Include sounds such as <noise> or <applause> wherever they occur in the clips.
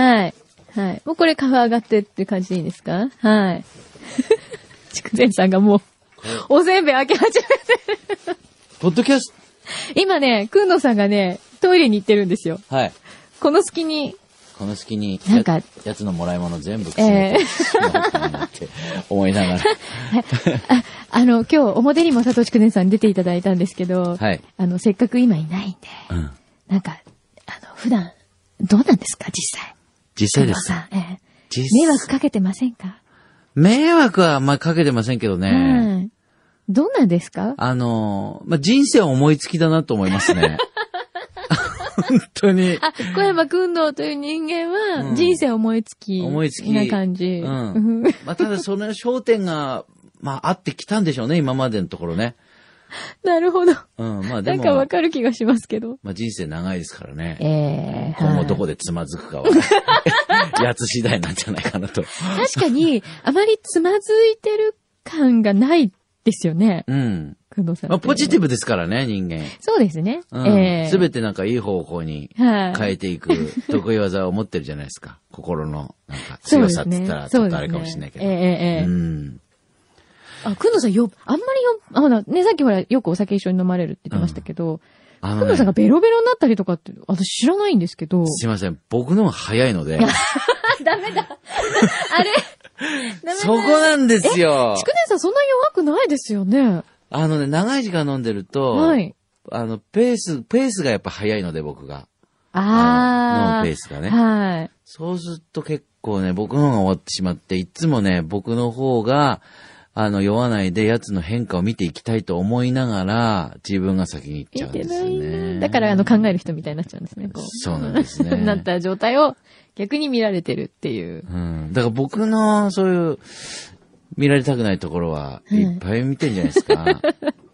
はい。はい。もうこれカフェ上がってって感じでいいですか？はい。<laughs> 筑前さんがもう、おせんべい開け始めて。ポッドキャス今ね、くんのさんがね、トイレに行ってるんですよ。ト、はい。この隙に、この隙に、なんかややつのもらい物全部くすねてしまって思いながら。<laughs> ああの、今日、表にも佐藤筑前さんに出ていただいたんですけど、はい。あの、せっかく今いないんで、うん。なんか、あの、普段、どうなんですか、実際？実際です。さん、ええ実迷惑かけてませんか、迷惑はあんまりかけてませんけどね。はい。どうなんですか？あの、まあ、人生は思いつきだなと思いますね。<laughs> 本当に。あ、小山くんのという人間は、うん人生思いつき。思いつきな感じ。うんまあ、ただその焦点が、まあ、あってきたんでしょうね、今までのところね。<laughs> なるほど。うん、まあでも、なんかわかる気がしますけど。まあ人生長いですからね。ええ今後どはいこでつまずくかは、<laughs> やつ次第なんじゃないかなと。確かに、あまりつまずいてる感がないですよね。うん。くんのさん。まあポジティブ。ブですからね、人間。そうですね。うん。ええすべてなんかいい方向にはい。変えていく <laughs> 得意技を持ってるじゃないですか。心の、なんか強さって言ったらちょっとあれかもしれないけど。そうですねええええええうん。あ、くんのさんよ、あんまりよ、あ、ほら、ね、さっきほら、よくお酒一緒に飲まれるって言ってましたけど、あのねくんのさんが、ベロベロになったりとかって、私知らないんですけど。すいません。僕の方が早いので、<laughs> ダメだ。あれダメだ。そこなんですよ。筑前さんそんな弱くないですよね。あのね、長い時間飲んでると、はい。あの、ペース、ペースがやっぱ早いので、僕が。あのあ。飲むペースがねはい。そうすると結構ね、僕の方が終わってしまって、いつもね、僕の方が、あの、酔わないで奴の変化を見ていきたいと思いながら、自分が先に行っちゃうんですね。だから、あの、考える人みたいになっちゃうんですね、こう。そうなんですね <laughs> なった状態を逆に見られてるっていう。うん。だから僕の、そういう、見られたくないところは、うんいっぱい見てんじゃないですか。<laughs>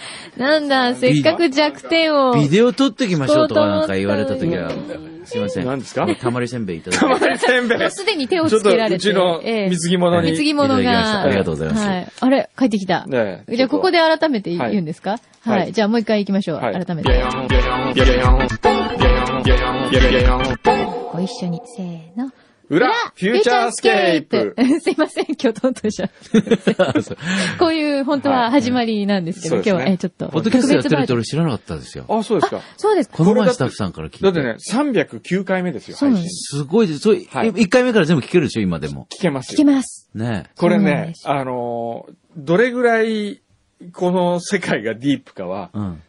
<laughs> なんだ、せっかく弱点を。ビデオ撮ってきましょうとかなんか言われたときは、すいません。何ですか？たまりせんべいいただきまたまりせんべい。すでに手をちょっと、つけられて。うちのええ水着物に。貢ぎ物が。ありがとうございますはい。あれ、帰ってきた。じゃあ、ここで改めて言うんですか？はいじゃあ、もう一回行きましょう。はい改めて。ご一緒に、せーの。裏、フューチャースケープ。<laughs> すいません、今日トントンしちゃう <laughs> こういう、本当は始まりなんですけど、はい今日は、え、ちょっと。ポッドキャストやってるって俺知らなかったですよ。あ、そうですか。そうです。この前スタッフさんから聞いて。だってね、309回目ですよ、配信。すごいです。そう、はい1回目から全部聞けるでしょ、今でも。聞けます聞けよ。ます。ねこれねあのー、どれぐらい、この世界がディープかは、うん。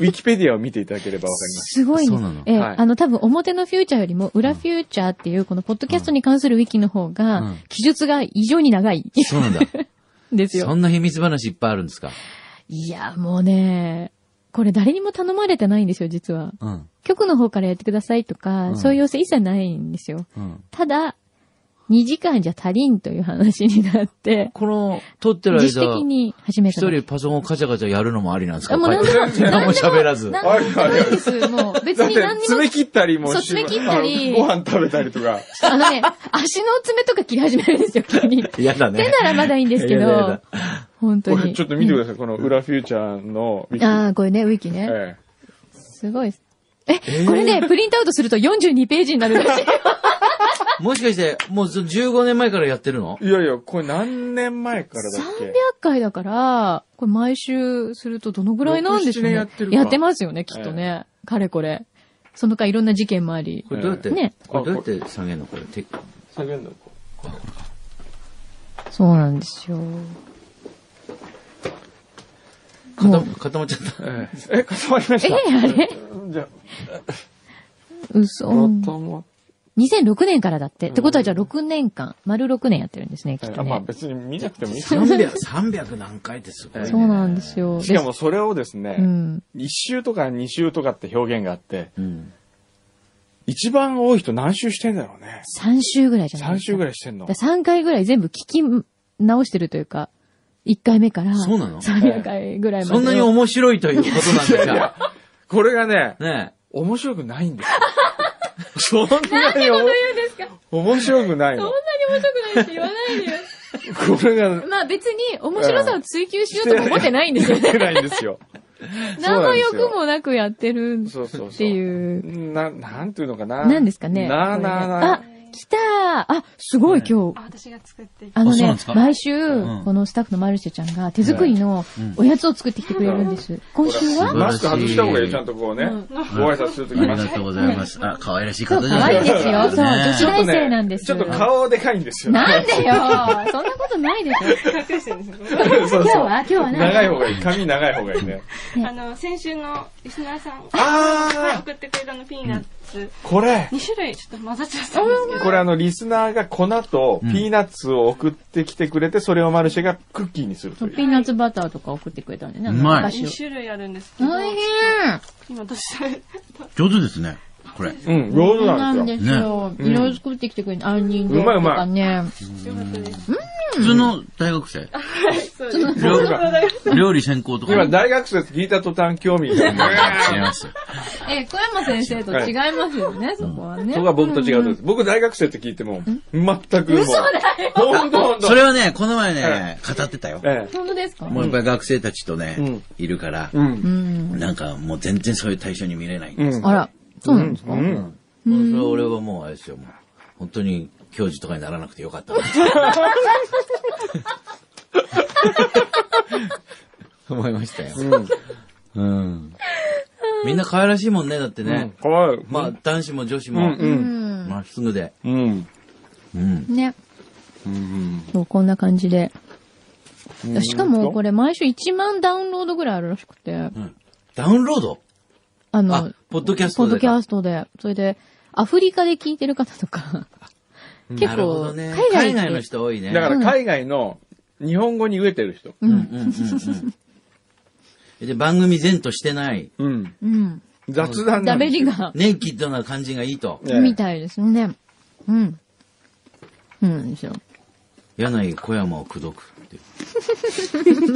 ウィキペディアを見ていただければわかります。すごいねそうなの？ええはいあの、多分表のフューチャーよりも裏フューチャーっていう、このポッドキャストに関するウィキの方うんが、記述が異常に長い。そうなんだ。<laughs> ですよそ。んな秘密話いっぱいあるんですか？いや、もうね、これ誰にも頼まれてないんですよ、実は。うん。局の方からやってくださいとか、うんそういう要請一切ないんですよ。うん。ただ、2時間じゃ足りんという話になって、この、撮ってる間、自主的に始め一ただけ。人パソコンカチャカチャやるのもありなんですか？あもう何でも、喋らず。何でもないです。もう別に何にも爪切ったりもしそう爪切ったりご飯食べたりとか。あのね、足の爪とか切り始めるんですよ、急に。嫌だね。手ならまだいいんですけどだ、本当に。これちょっと見てください、この裏フューチャーの。ああ、これね、ウィキね。えすごい。え、これね、プリントアウトすると42ページになるらしい。もしかして、もうその15年前からやってるの？えいやいや、これ何年前からだっけ？300回だから、これ毎週するとどのぐらいなんでしょう6 7ね。やってるかてますよね、きっとね。かれこれ。その間いろんな事件もあり。これどうやって、ねこれどうやって下げるの？これ。て下げるのそうなんですよ。固ま固まっちゃった。ええ、え固まりましえた。あれ？じゃ嘘。あ、固まっ2006年からだって。ってことはじゃあ6年間、丸6年やってるんですね、きっとね。まあ別に見なくてもいい <laughs> ですよ。300、300何回ってすごい、ね。そうなんですよ。しかもそれをですうね、ん。1周とか2周とかって表現があって、うん。一番多い人何周してんだろうね。3週ぐらいじゃない3ですか。周ぐらいしてんの。3回ぐらい全部聞き直してるというか、1回目から。そうなの？300回ぐらいまでを。そんなに面白いということなんですか？これがね、ね面白くないんですよ。<laughs> そんななんてこと言うんですか？面白くないのそんなに。面白くないって言わないでよ。<laughs> これが、まあ別に面白さを追求しようとも思ってないんですよね。出ないんですよ。何の欲もなくやってるそうそうそう。っていう。な、なんていうのかな。何ですかねなあなあなあ、来たーあ、すごい今日。あ私が作っていあのね毎週、んこのスタッフのマルシェちゃんが手作りのおやつを作ってきてくれるんです。今週は？マスク外した方がいいよ、ちゃんとこうね。ご挨拶するときありがとうございます。あ、可愛らしい方じゃない可愛いですよ。そう、ね女子大生なんです。ちょっと顔でかいんですよ。なんでよそんなことないでしょ。隠してるんですよ。そうそう今日は？今日は何？長い方がいい。髪長い方がいいね。あの、先週のリスナーさん送ってくれたのピーナッツ、ーこれ。2種類ちょっと混ざっちゃったんですけど。これあの、リスナーが粉とピーナッツを送ってきてくれて、それをマルシェがクッキーにするという。ピーナッツバターとか送ってくれたんでね。うまい2お菓子を種類あるんですけど、大変今私、上手ですね。これ。うん、上手ななんんでですすよ。ねいろいろ作ってきてくれる。杏仁豆腐とかね。よかったです。普通の大学生。そうです。よ。今、料理専攻とか。今大学生って聞いた途端興味が。違いますよ。え、小山先生と違いますよね、そこはね。そこは僕と違うとです。僕大学生って聞いても、全くもう。嘘だよほんとほんと。それはね、この前ね、語ってたよ。ええ。本当ですか？もうやっぱり学生たちとねうん、いるから、うん。うん。なんかもう全然そういう対象に見れないんです。うん。あら、そうなんですか？うん。それは俺はもうあれですよ、もう。本当に教授とかにならなくてよかった。<laughs> 思いましたよ。うん。うん。みんな可愛らしいもんね、だってね。かわいい。まあ、男子も女子うん、も、うん。まっすぐで。うん。うん。ね。うん。そう、こんな感じで。うんしかも、これ毎週1万ダウンロードぐらいあるらしくて、うんダウンロード？あのあ、、ポッドキャストでか。ポッドキャストで、それで、アフリカで聞いてる方とか、結構。海外海外ので、人多いね。だから海外の日本語に飢えてる人。うんうんうんうん。で、番組前としてない、うん。うん。雑談なんですよ。ダベリが、ネイキッドな感じがいいと。ねみたいですね。うん。うんですよ。柳井小山を口説くってい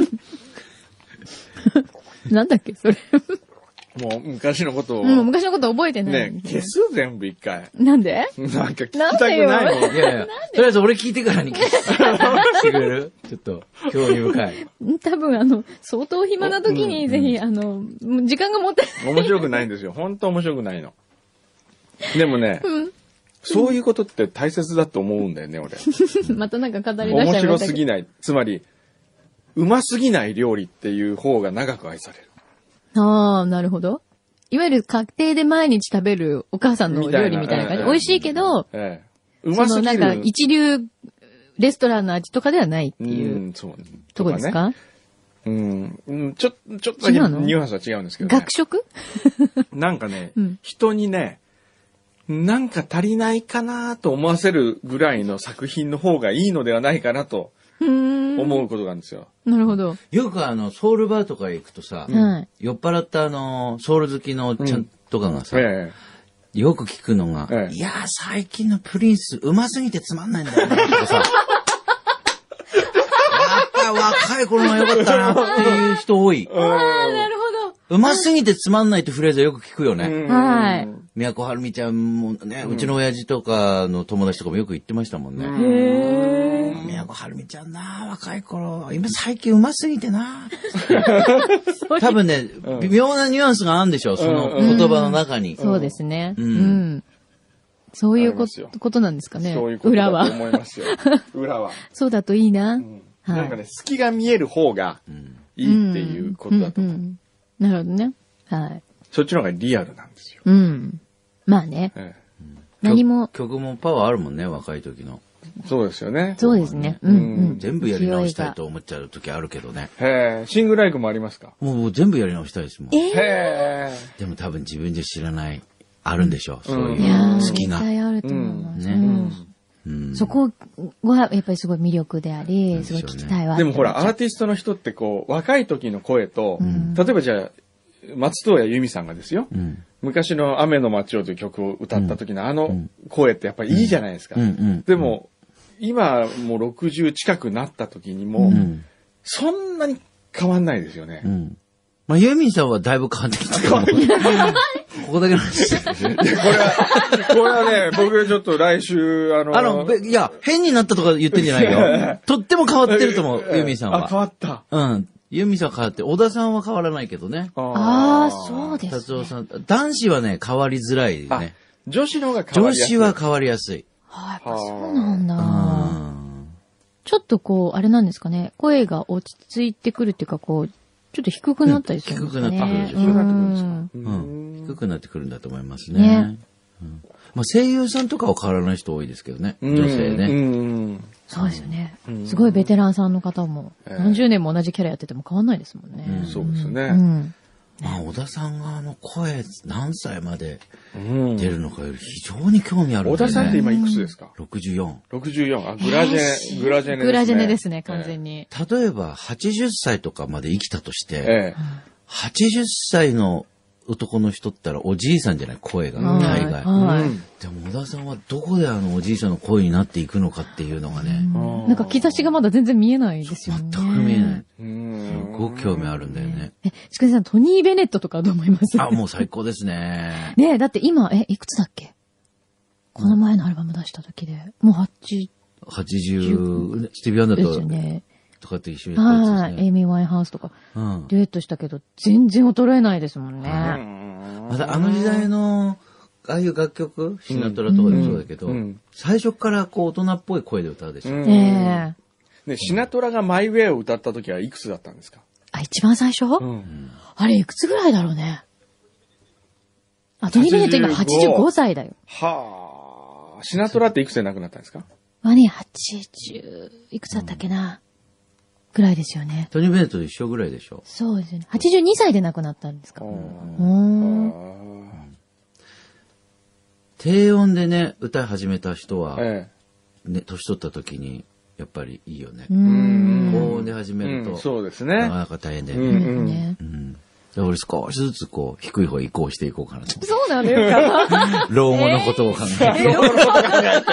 う。<laughs> なんだっけ、それ。もう昔のことを。もう昔のこと覚えてないね消よ。す全部一回。なんで？なんか聞きたくないもん。いやいや、とりあえず俺聞いてからにしてくれる？ちょっと、興味深い。多分あの、相当暇な時にぜひ、あの、時間が持って、面白くないんですよ。本当面白くないの。でもね、そういうことって大切だと思うんだよね、俺。<laughs> またなんか語り出し面白ちゃいましたけど。すぎない。つまり、うますぎない料理っていう方が長く愛される。ああ、なるほど。いわゆる家庭で毎日食べるお母さんの料理みたいな感じ。美味しいけど、ええ。うそのますぎる。なんか一流レストランの味とかではないっていううん、そう。とこですか、ねうん。うんちょ、ちょっとだけニュアンスは違うんですけど、ね学。食？<laughs> なんかね、うん人にね、なんか足りないかなと思わせるぐらいの作品の方がいいのではないかなと。思うことなんですよ。なるほど。よくあの、ソウルバーとか行くとさ、はい。酔っ払ったあの、ソウル好きのおっちゃんとかがさ、えよく聞くのが、ええいやー最近のプリンス、うますぎてつまんないんだよね、とかさ。<laughs> やっぱ若い頃が良かったなっていう人多い。え。うんなるほうますぎてつまんないってフレーズはよく聞くよね。うんはい宮古春美ちゃんもね、うちの親父とかの友達とかもよく言ってましたもんね。ど。へえ。宮古春美ちゃんな、若い頃。今最近うますぎてな。<laughs> 多分ね、うん微妙なニュアンスがあるんでしょう、その言葉の中に。そうですね。ううんん。そういうことことなんですかね。そういうこと裏は。だと思いますよ。<laughs> 裏は。そうだといいな。なんかね、隙が見える方がうんいいっていうことだと思う。なるほどね。はい。そっちの方がリアルなんですよ。うん。まあね。え何も、曲曲もパワーあるもんね、若い時の。えそうですよね。そうですね。うんうん。全部やり直したい勢と思っちゃう時あるけどね。へえ、シングルライクもありますか？もう全部やり直したいですもん。えへえ。でも多分自分じゃ知らない、あるんでしょう、そううんいういやー好きが。絶対あると思います。うそこはやっぱりすごい魅力であり、すごい聞きたいわ。でもほら、アーテティストの人ってこう、若い時の声と、ん例えばじゃあ、松任谷由実さんがですよ、うん。昔の雨の街をという曲を歌った時のあの声ってやっぱりいいじゃないですか。でも、今もう60近くなった時にも、うん。そんなに変わんないですよねう。ん。まあ、ユーミンさんはだいぶ変わってきたと思う。ここだけの話ですね。これは、これはね、僕ちょっと来週、あの、あの、べいや、変になったとか言ってんじゃないよ。<laughs> とっても変わってると思う、ユーミンさんあ、変は。わった。うん。ユミさん変わって、小田さんは変わらないけどね。ああ、そうです、ね。達夫さん。男子はね、変わりづらいあね。女子の方が変わ女りやすい。子は変わりやすい。はあ、やっぱそうなんだ。うん。ちょっとこう、あれなんですかね。声が落ち着いてくるっていうか、こう、ちょっと低くなったりするんですかね。うん低くなってくるでしょ低くなってくるんですかうんうん。低くなってくるんだと思いますね。ねうんまあ、声優さんとかは変わらない人多いですけどね。うん女性うね。ん。そうですよねうん。すごいベテランさんの方も、ええ何十年も同じキャラやってても変わんないですもんね。うんそうですよね。うん。まあ、小田さんがあの声、何歳までうん出るのかより非常に興味あるん小。田さんって今いくつですか？64。?64。あ、グラジェネ、グラジェネですね。グラジェネですね、完全に。例えば、80歳とかまで生きたとして、ええ。80歳の男の人ったらおじいさんじゃない？声が、はい大概。はいうんでも、小田さんはどこであのおじいさんの声になっていくのかっていうのがね、うんなんか兆しがまだ全然見えないですよね。全く見えない。うんすごく興味あるんだよね。え、しくじさん、トニー・ベネットとかどう思います？あ、もう最高ですね。ねえ、だって今、え、いくつだっけ？この前のアルバム出した時で。もう8 80、スティービー・アンダですーとよね。とかって一緒にやったやはい。つですね。エイミー・ワインハウスとか、うん。デュエットしたけど、全然衰えないですもんね。またあの時代の、ああいう楽曲、シナトラとかでもそうだけど、うんうん最初からこう大人っぽい声で歌うでしょ。うんええね、シナトラがマイウェイを歌った時はいくつだったんですか？あ、一番最初、うん。あれ、いくつぐらいだろうね。あ、トニー・ベネット今85 85歳だよ。はあ。シナトラっていくつで亡くなったんですか？はね、80、いくつだったっけな？ぐらいですよね。トニー・ベネットと一緒ぐらいでしょ？そうですよね。82歳で亡くなったんですか？うーん。低音でね、歌い始めた人は、えね、年取った時に、やっぱりいいよねう。ーん。高音で始えめると、うんそうですなかね。なか大変だよね。うんね。うん。で俺少しずつこう、低い方へ移行していこうかなと。そうなんですか老後のことを考えて。でもほら、考えて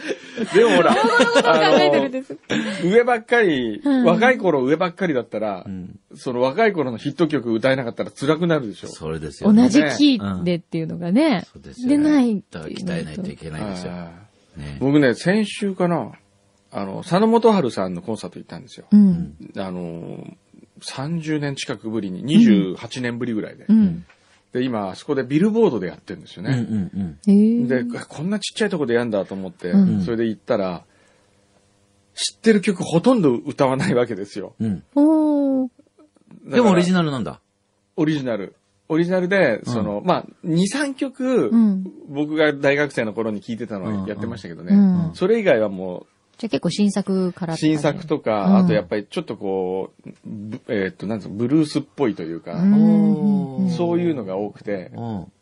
<laughs> <laughs> るんです。上ばっかり、うん若い頃上ばっかりだったら、んその若い頃のヒット曲歌えなかったら辛くなるでしょ。それですよね。同じキーでっていうのがねそうでないい鍛えないといけないですよ。僕ね、先週かな、あの、佐野元春さんのコンサート行ったんですよ。うん。あの、30年近くぶりに、28年ぶりぐらいで。うん。で、今、あそこでビルボードでやってるんですよね。で、こんなちっちゃいとこでやんだと思って、うんそれで行ったら、知ってる曲ほとんど歌わないわけですよ。でもオリジナル。なんだ。オリジナル。オリジナルで、その、まあ、2、3曲、うん。僕が大学生の頃に聴いてたのはやってましたけどね。うん。それ以外はもじゃあ結構新作からう、新作とか、うんあとやっぱりちょっとこう、ぶえーっと、なんつうの、ブルースっぽいというか、うそういうのが多くて、うん。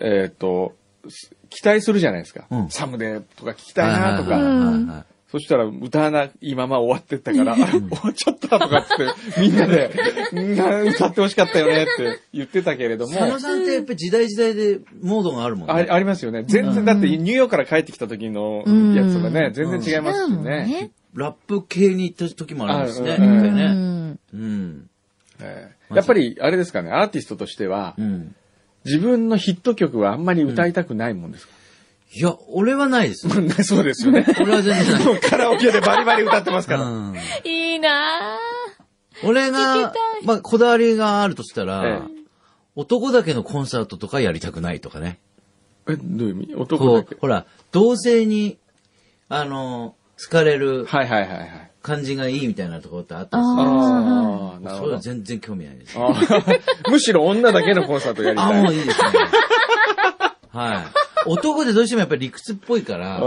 えーっと、す期待するじゃないですか。うんサムネとか聞きたいなとか。そしたら歌わないまま終わってったから、あ終わっちゃったとかっつって、みんなで、みんな歌ってほしかったよねって言ってたけれども、佐野さんってやっぱり時代時代でモードがあるもんね。あありますよね。全然、だってニューヨークから帰ってきた時のやつとかね、全然違いますしね。ラップ系に行った時もあるんですね。やっぱり、あれですかね、アーティストとしてはう、ん。自分のヒット曲はあんまり歌いたくないもんですか、いや、俺はないです。ね <laughs> そうですよね。俺は全然ない。もうカラオケでバリバリ歌ってますから。うんいいな俺が、まあ、こだわりがあるとしたら、え男だけのコンサートとかやりたくないとかね。え、どういう意味？男だけ、。こうほら、同性に、あの、好かれるはいはいはいはい。感じがいいみたいなところってあったりすあるああ、なるそういうのほど。全然興味ないです。<laughs> むしろ女だけのコンサートやりあ、たい。もういいですね。はい。男でどうしてもやっぱり理屈っぽいから、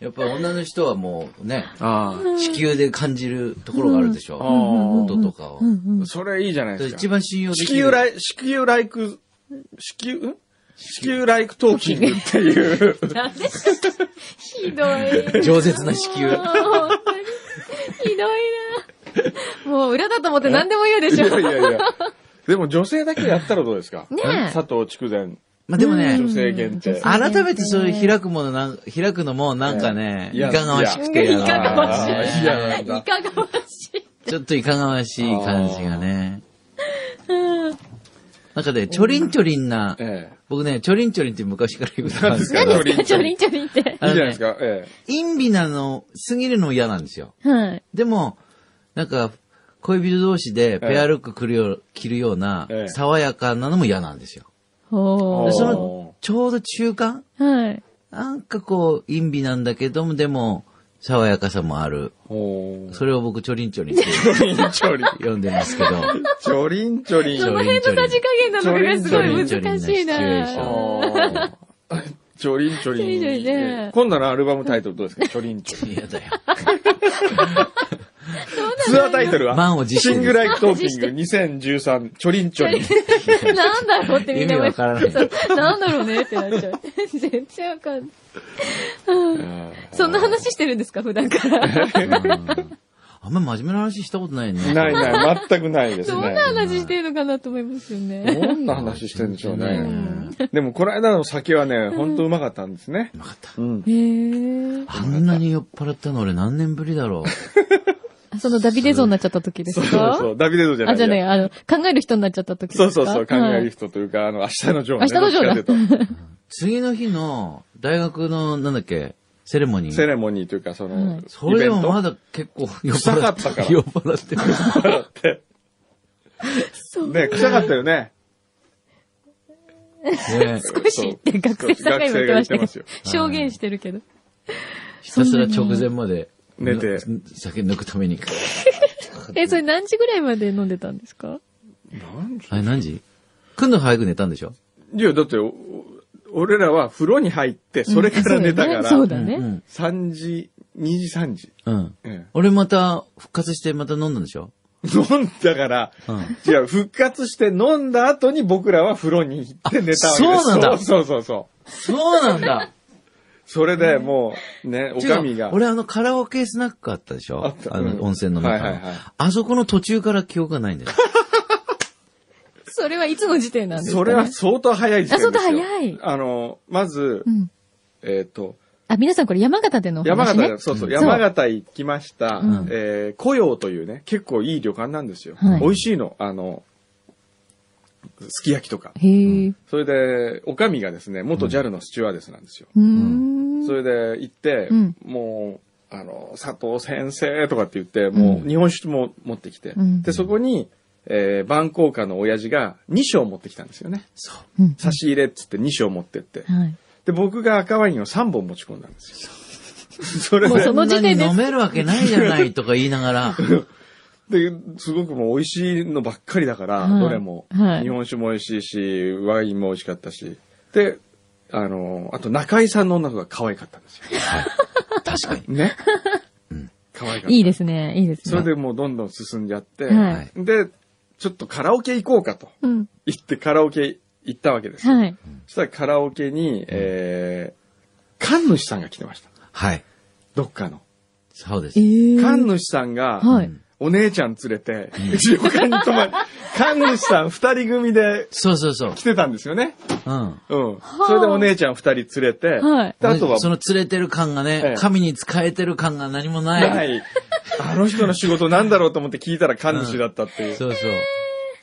やっぱり女の人はもうね、あ地球で感じるところがあるでしょ。音とかを。あ、それいいじゃないですか。一番信用で地きる。球ライ、地球ライク、地球、ん？地球ライクトーキングっていう。ひどい。饒舌な子宮。本当にひどいなもう裏だと思って何でも言うでいしょ。やいやいや。でも女性だけやったらどうですか？ねえ佐藤筑前、まあでもね、女性限定。改めてそういう開くものなん、開くのもなんかね、いやいかがわしくていかがわしい。あーいやなんだいかがわしい。ちょっといかがわしい感じがね。なんかね、ちょりんちょりんな、え僕ね、ちょりんちょりんって昔から言うたんですけ何ど、何ですか？ちょりんちょりんって。え。いいじゃないですか。え陰微なの、過ぎるのも嫌なんですよ。はい。でも、なんか、恋人同士でペアルック着るよう着るようなええ、爽やかなのも嫌なんですよ。ほでその、ちょうど中間？う。はい。なんかこう、淫靡なんだけども、でも、爽やかさもある。おーそれを僕、ちょりんちょりんってちょりんちょりん。呼んでますけど。ちょりんちょりん。ちょその辺のさじ加減なのかがすごい難しいちょりんちょりんなちょりんちょりん。ちょりんちょりんね今度のアルバムタイトルどうですか？ちょりんちょりん。嫌だよ。ツアータイトルは？満を持して Sing Like Talking 2013ちょりんちょりん。<laughs> なんだろうってみんな思い意味わからないそうなんだろうねってなっちゃう。全然わかんない。そんな話してるんですか？普段から。あんま真面目な話したことないね。ないない、全くないですどんなね。話してるのかなと思いますよね。どんな話してるんでしょううね。んでも、この間の酒はね、ほんとうまかったんですね。うまかった。うん。へーあんなに酔っ払ったの俺何年ぶりだろう。あそのダビデ像になっちゃった時ですそうかそう、ダビデドじゃないあ、じゃあね、あの、考える人になっちゃった時ですか？そうそうそう、考えるはい人というか、あの、明日のジョーね。明日のジョーだ次の日の大学の、なんだっけ、セレモニとセー。レモニーというか、その、はい。それでもまだだ結構酔っ臭か払ったから。酔っ払って。る。って。ね、臭かったよね。ね。少しって学生さんが今言ってましたけど。学生が言ってますよ、証言してるけど。ひたすら直前まで寝て酒抜くために。<laughs> え、それ何時ぐらいまで飲んでたんですか？あれ何時？くんの早く寝たんでしょ？いや、だって、お俺らは風呂に入って、それから寝たから、そうだね。うん3時、2時、3時。うん。え俺また復活してまた飲んだんでしょ？え飲んだから、うん。違う、復活して飲んだ後に僕らは風呂に行って寝たわけです。あそうなんだそうそうそう。そうなんだそれでもう、ね、おかみが。俺あのカラオケスナックあったでしょ？あった。うん。あの温泉の中の。はいはいはい。あそこの途中から記憶がないんだよ。<laughs> それはいつの時点なんですか、ね、それは相当早い時点ですよ。あ相当早い。あの、まずう、ん。えっ、と、あ、皆さんこれ山形でのお話、ね、山形で、そうそう、うん。山形行きました、う。ん。えー、古陽というね、結構いい旅館なんですよ。はい。美味しいの、あの、すき焼きとか。それで、おかみがですね、元 JAL のスチュワーデスなんですよ。うーん。それで行って、うんもう、あの、佐藤先生とかって言って、もう日本酒も持ってきて、うんで、そこに、えー、番校家の親父が2升持ってきたんですよね。そう。うん。差し入れっつって2升持ってって。はい。で、僕が赤ワインを3本持ち込んだんですよ。それでもうそ、の時点でそんなに飲めるわけないじゃないとか言いながら、<laughs> で、すごくもう美味しいのばっかりだから、はいどれも、はい日本酒も美味しいし、ワインも美味しかったし。で、あの、あと中井さんの女の子が可愛かったんですよ。確かに。ね。可愛かった。いいですね。いいですね。それでもうどんどん進んじゃって、はいで、ちょっとカラオケ行こうかとうん。言ってカラオケ行ったわけですよ。はい。そしたらカラオケに、えー、神主さんが来てました。はい。どっかの。そうです。えー。神主さんが、はい。お姉ちゃん連れて、<laughs> 旅館に泊まり、神主さん二人組でそうそうそう来。てたんですよね。うん。うん。それでお姉ちゃん二人連れて、はいであとは、その連れてる感がえねえ、神に仕えてる感が何もない。ない。あの人の仕事なんだろうと思って聞いたら神主だったっていう。そうそう。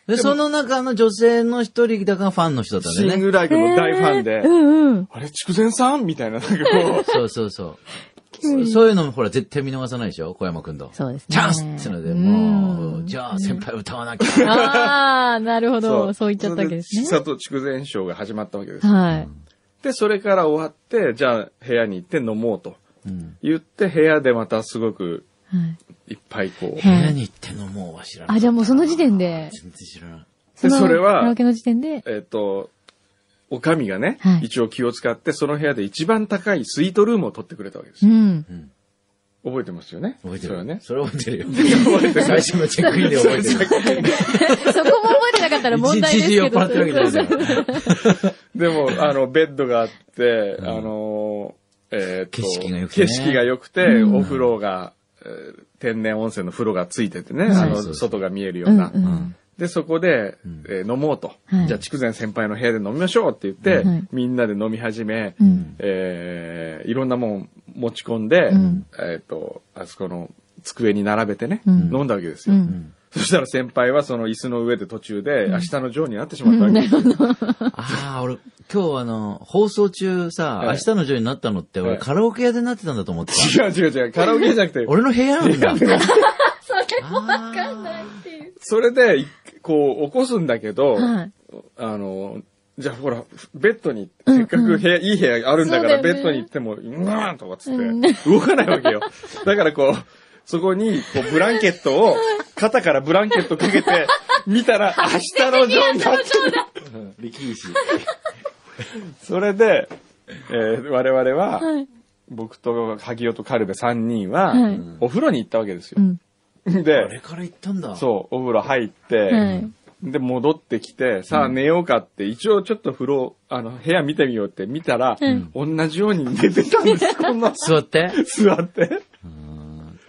で、その中の女性の一人だからファンの人だったね。シングライクの大ファンで、うんうん。あれ、筑前さん？みたいな、なんかこう、そうそうそう。そそういうのもほら絶対見逃さないでしょ？小山くんと。そうですね。チャンスってので、もう、じゃあ先輩歌わなきゃ。ああ、なるほど。そう言っちゃったわけですね。それで佐藤筑前賞が始まったわけです。はい。で、それから終わって、じゃあ部屋に行って飲もうとうん言って、部屋でまたすごくはい。いっぱいこう。部屋に行ってのもうは知らない。あ、じゃあもうその時点で、全然知らない。で、のそれはカラオ、ケの時点で、えっと、おかみがね、はい一応気を使って、その部屋で一番高いスイートルームを取ってくれたわけですよ。うん。覚えてますよね？覚えてるそれはね。それ覚えてるよ。覚えてる最初のチェックインで覚えてる。<laughs> そこも覚えてなかったら問題ですけど。一酔っ払ってるわけじゃないんだよ。<laughs> でも、あの、ベッドがあって、あの、えーっと、景色が良くてね景色が良くて、うんお風呂が、えー天然温泉の風呂がついててね、はいあの、そうそうそう外が見えるよううんな。うん。で、そこで、んえー飲もうと。はいじゃあ、筑前先輩の部屋で飲みましょうって言って、はいみんなで飲み始め、うん。えーいろんなもん持ち込んで、うんえっ、と、あそこの机に並べてね、うん飲んだわけですよ。うん。そしたら先輩はその椅子の上で途中で、明日のジョーになってしまったわけですよ。<laughs> ああ、俺、今日あの、放送中さ、ええ明日のジョーになったのって、俺ええカラオケ屋でなってたんだと思ってた。違う違う違う、カラオケじゃなくて、<laughs> 俺の部屋なんだ。<laughs> それわかんないっていう。それで、いこう、起こすんだけど、はい。あの、じゃあほら、ベッドに、うんせっかく部屋、いい部屋あるんだから、ベッドに行っても、うわーんとかっつって、うん動かないわけよ。だからこう、そこに、こう、ブランケットを、肩からブランケットかけて、見たら、<laughs> 明日のジョーになってる。力士。それで、えー我々は、はい。僕と萩尾とカルベ3人は、はいお風呂に行ったわけですよ。うん。<laughs> あれで、から行ったんだ。そう、お風呂入って、はい。で、戻ってきて、さあ寝ようかって、一応ちょっと風呂、あの、部屋見てみようって見たら、うん同じように寝てたんです、<laughs> こんな座って？座って。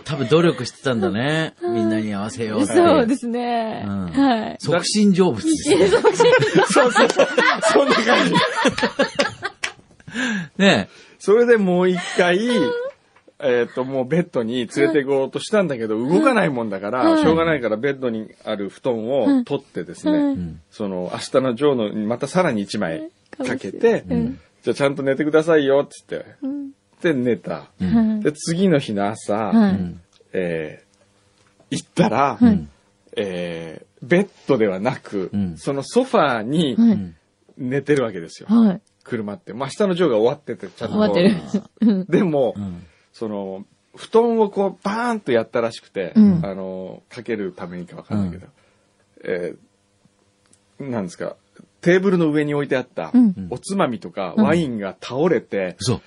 多分努力してたんだね。みんなに合わせようって。そうですね。うんはい。促進成仏ですね。そうそうそう。そんな感じ。ねそれでもう一回、えっ、と、もうベッドに連れて行こうとしたんだけど、動かないもんだから、うん。しょうがないからベッドにある布団を取ってですね、うん。んその、明日のジョーのにまたさらに一枚かけて、うん。じゃあちゃんと寝てくださいよ、つって。うん。で、寝た。はいで、次の日の朝、えー行ったら、はいえーベッドではなく、うん。そのソファーに寝てるわけですよ。はい。車って。まあ、下のジョーが終わってて、ちゃんと。終わってる。うん。でも、うんその、布団をこう、バーンとやったらしくて、うん。あの、かけるためにかわかんないけど、えーなんですか、テーブルの上に置いてあったうん、おつまみとかうん。ワインが倒れて、そう。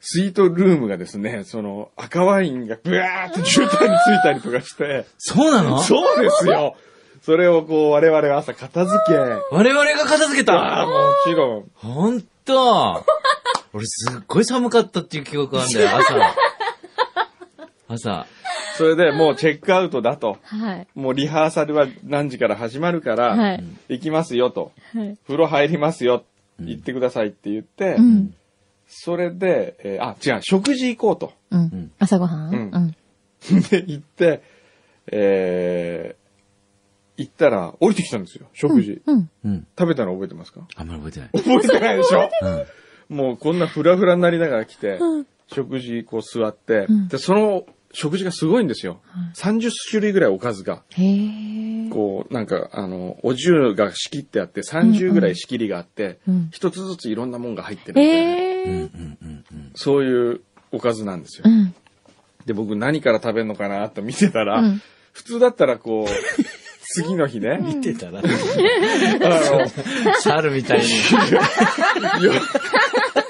スイートルームがですね、その赤ワインがブワーって絨毯についたりとかして、そうなの？そうですよ。それをこう我々は朝片付け、我々が片付けた。もちろん、ほんと俺すっごい寒かったっていう記憶あんだよ、<laughs> 朝。朝。それでもうチェックアウトだと。はい。もうリハーサルは何時から始まるから、はい。行きますよと。はい。風呂入りますよ。行ってくださいって言って、うん。それで、えーあ、違う、食事行こうと。うん。朝ごはん？うんうん。で、行って、えー、行ったら降りてきたんですよ、食事。うん。うん。食べたの覚えてますか？あんまり覚えてない。覚えてないでしょ？うん。もうこんなフラフラになりながら来て、食事こう座って、うんで、その食事がすごいんですよ。30種類ぐらいおかずが。へえ。こう、なんか、あの、お重が仕切ってあって、30ぐらい仕切りがあってうん、一、つずついろんなもんが入ってるみたいな、へうんうえ。んうんうん。そういうおかずなんですよう。ん。で、僕何から食べるのかなと見てたら、うん普通だったらこう、次の日ね、見てたら、あの、猿みたいに。よ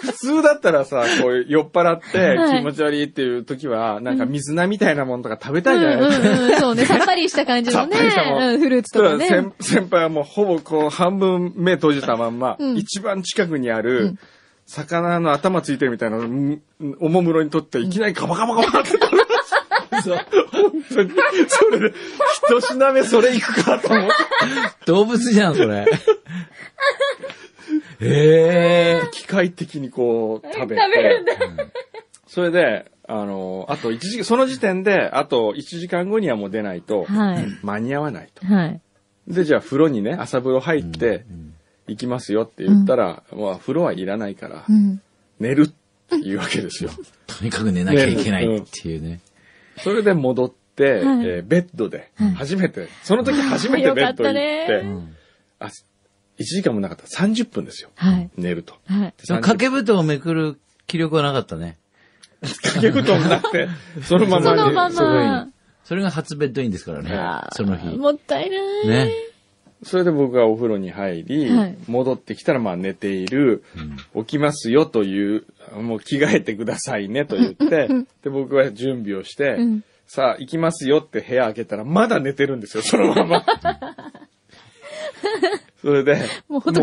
普通だったらさ、こう酔っ払ってはい気持ち悪いっていう時は、なんか水菜みたいなものとか食べうんたいじゃない？ですか。うんうん。そうね。さっぱりした感じのね。さっぱりしたもんうん。フルーツとかね。先先輩はもうほぼこう半分目閉じたまんま、うん一番近くにあうるん、魚の頭ついてるみたいなのをんおもむろにとっていきなりカバカバカバって食べます。そう。本当に。それで、一品目それいくかと思って。動物じゃん、それ。へえ。機械的にこう食べて。食べるんだ。それで、あの、あと1時、その時点で、あと1時間後にはもう出ないと、はい。間に合わないと。はい。で、じゃあ風呂にね、朝風呂入って、行きますよって言ったら、まあ風呂はいらないからう、ん。寝るっていうわけですよ。<laughs> とにかく寝なきゃいけないっていうね。それで戻って、はいえーベッドで、初めて、その時初めてベッドに行って、あ、1時間もなかった。30分ですよ。はい。寝ると。はい。掛け布団をめくる気力はなかったね。掛け布団なくて、<laughs> そのままにそのまま。それが初ベッドインですからねその日。もったいない。ね。それで僕はお風呂に入り、はい戻ってきたらまあ寝ている、起きますよという、もう着替えてくださいねと言って、<laughs> で僕は準備をして、うんさあ行きますよって部屋開けたらまだ寝てるんですよ、そのまま。<laughs> それで、もう本当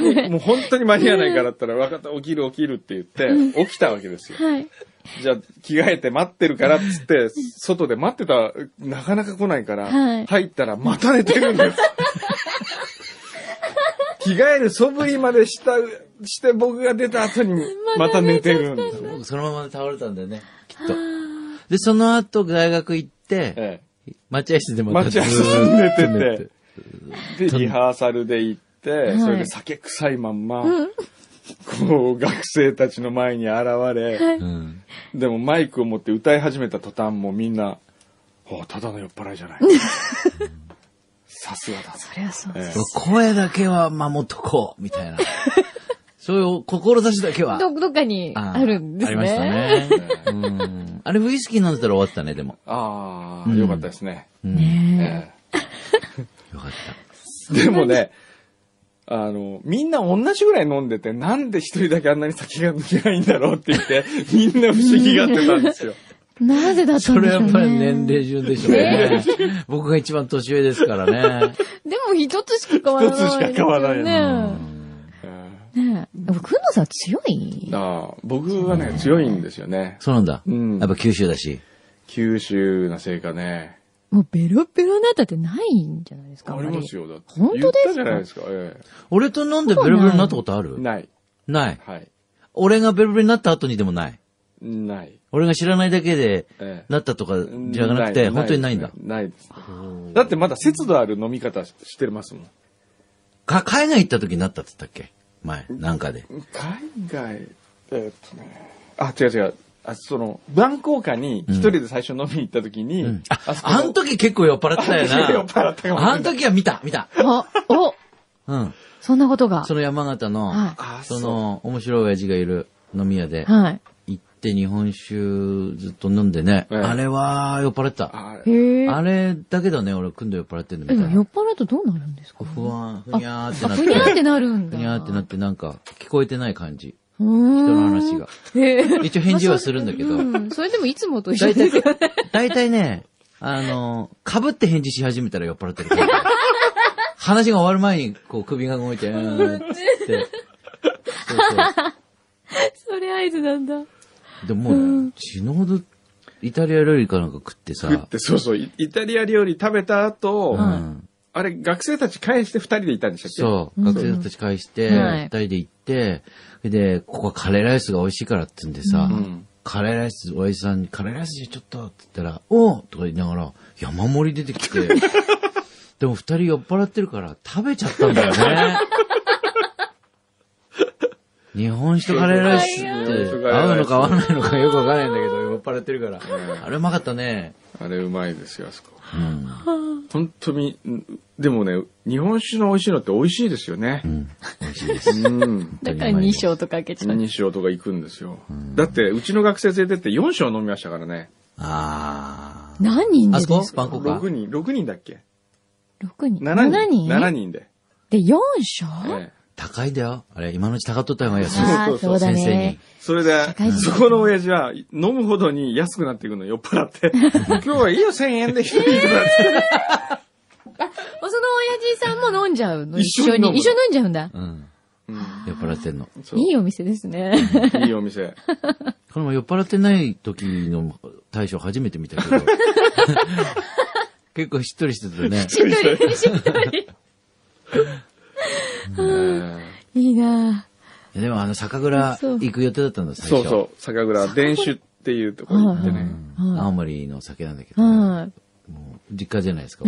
にもう本当に間に合わないからだったら、分かった、起きる起きるって言って、起きたわけですよ。はい。じゃあ、着替えて待ってるからっつって、<laughs> 外で待ってた、なかなか来ないから、はい。入ったらまた寝てるんです。<laughs> 着替える素振りまでした、して僕が出た後にまた寝てるんです。僕そのまま倒れたんだよね、きっと。で、その後大学行って、え待合室でえ、また待合室で寝てて、で、リハーサルで行って、い。それで酒臭いまんま、こう、学生たちの前に現れ、うん。でもマイクを持って歌い始めた途端もうみんな、おただの酔っ払いじゃない。さすがだ。そりゃそう。ええ声だけは守っとこう、みたいな。そういう志だけは。ど、どっかにああるんですね。ありましたね。うん。あれウイスキー飲んでたら終わったね、でも。ああ、うんよかったですね。うんねえよかっえでもね、あの、みんな同じぐらい飲んでて、なんで一人だけあんなに酒が抜けないんだろうって言って、みんな不思議がってたんですよ。え。なぜだた。ったそれんでしょうね。やっぱり年齢順でしょうね。<laughs> 僕が一番年上ですからね。<laughs> でも一つしか変わらない、一つしか変わらないねええ。ねえ。でも、くんのさん強い？えああ僕はね、強いんですよね。そうなんだ。うんやっぱ九州だし。九州なせいかね。もうベロベロになったってないんじゃないですかありますよ、だって。本当ですか？言ったじゃないですか。え俺と飲んでベロベロになったことあえる？ない。ない。はい。俺がベロベロになった後にでもない？ない。俺が知らないだけでええなったとかじゃなくて、本当にないんだ？ないですね。だってまだ節度ある飲み方してますもん。か、海外行った時になったって言ったっけ？前、なんかで。海外、えーっとね。あ、違う違う。あ、その、バンコーカに一人で最初飲みに行った時に、うんあ、あん時結構酔っ払ってたよな。<laughs> 酔っ払ったかもしれないあん時は見た、見た。あ、おうん。そんなことが。その山形の、はあその、面白い親父がいる飲み屋ではい。行って日本酒ずっと飲んでね。ええあれは酔っ払ってた。あへえ。あれだけだね、俺、くんど酔っ払ってんのえ、みたいな。でも酔っ払うとどうなるんですか？ふわー、ふにゃーってあ、なって。ふにゃーってなるんだ。ふにゃーってなってなんか、聞こえてない感じ。人人の話が。。一応返事はするんだけど。うん。それでもいつもと一緒大体ですよね。、大体ね、あの、被って返事し始めたら酔っ払ってる。話が終わる前に、こう、首が動いて、うーん、つって。そうそれ合図なんだ。そう。でももう、死ぬほど、イタリア料理かなんか食ってさ、食って、そうそう、イイタリア料理食べた後、うん。あれ、学生たち返して二人でいたんでしたっけ？そう、学生たち返して、はい。二人で行って、で、ここはカレーライスが美味しいからって言うんでさ、うん。カレーライス、親父さんにカレーライスじゃちょっとって言ったら、おうとか言いながら、山盛り出てきて、<laughs> でも二人酔っ払ってるから食べちゃったんだよね。日本酒とカレーライスって合うのか合わないのかよくわかんないんだけど、酔っ払ってるから。あれうまかったね。あれうまいですよ、あそこ。うん。本当に、んでもね、日本酒の美味しいのって美味しいですよねう。ん。美味しいです。うん。だから2章とかけちゃう。2章とか行くんですよ。だって、うちの学生連れてって4章飲みましたからね。あ何人ー。あでそですか？こ？バンコクか6人、6人だっけ ?6 人。?7 人。7人 ?7 人で。で、4章ええ高いんだよ。あれ、今のうち高っとった方が安い。ああ、そうだ先生にね。。それでそこの親父は飲むほどに安くなっていくの酔っ払って、<laughs> 今日はいいよ1000円で一人とかってあその親父さんも飲んじゃうの？一緒に一緒に飲んじゃうんだ。うん。うん酔っ払ってんの。そういいお店ですね。いいお店。<laughs> この前酔っ払ってない時の大将初めて見たけど。<laughs> 結構しっとりしてたね。しっとり、しっとり。えいいなでもあの酒蔵行く予定だったんだ、え最初。そうそう、酒蔵、伝酒っていうところに行ってね。うん青森の酒なんだけど、はい。もう実家じゃないですか。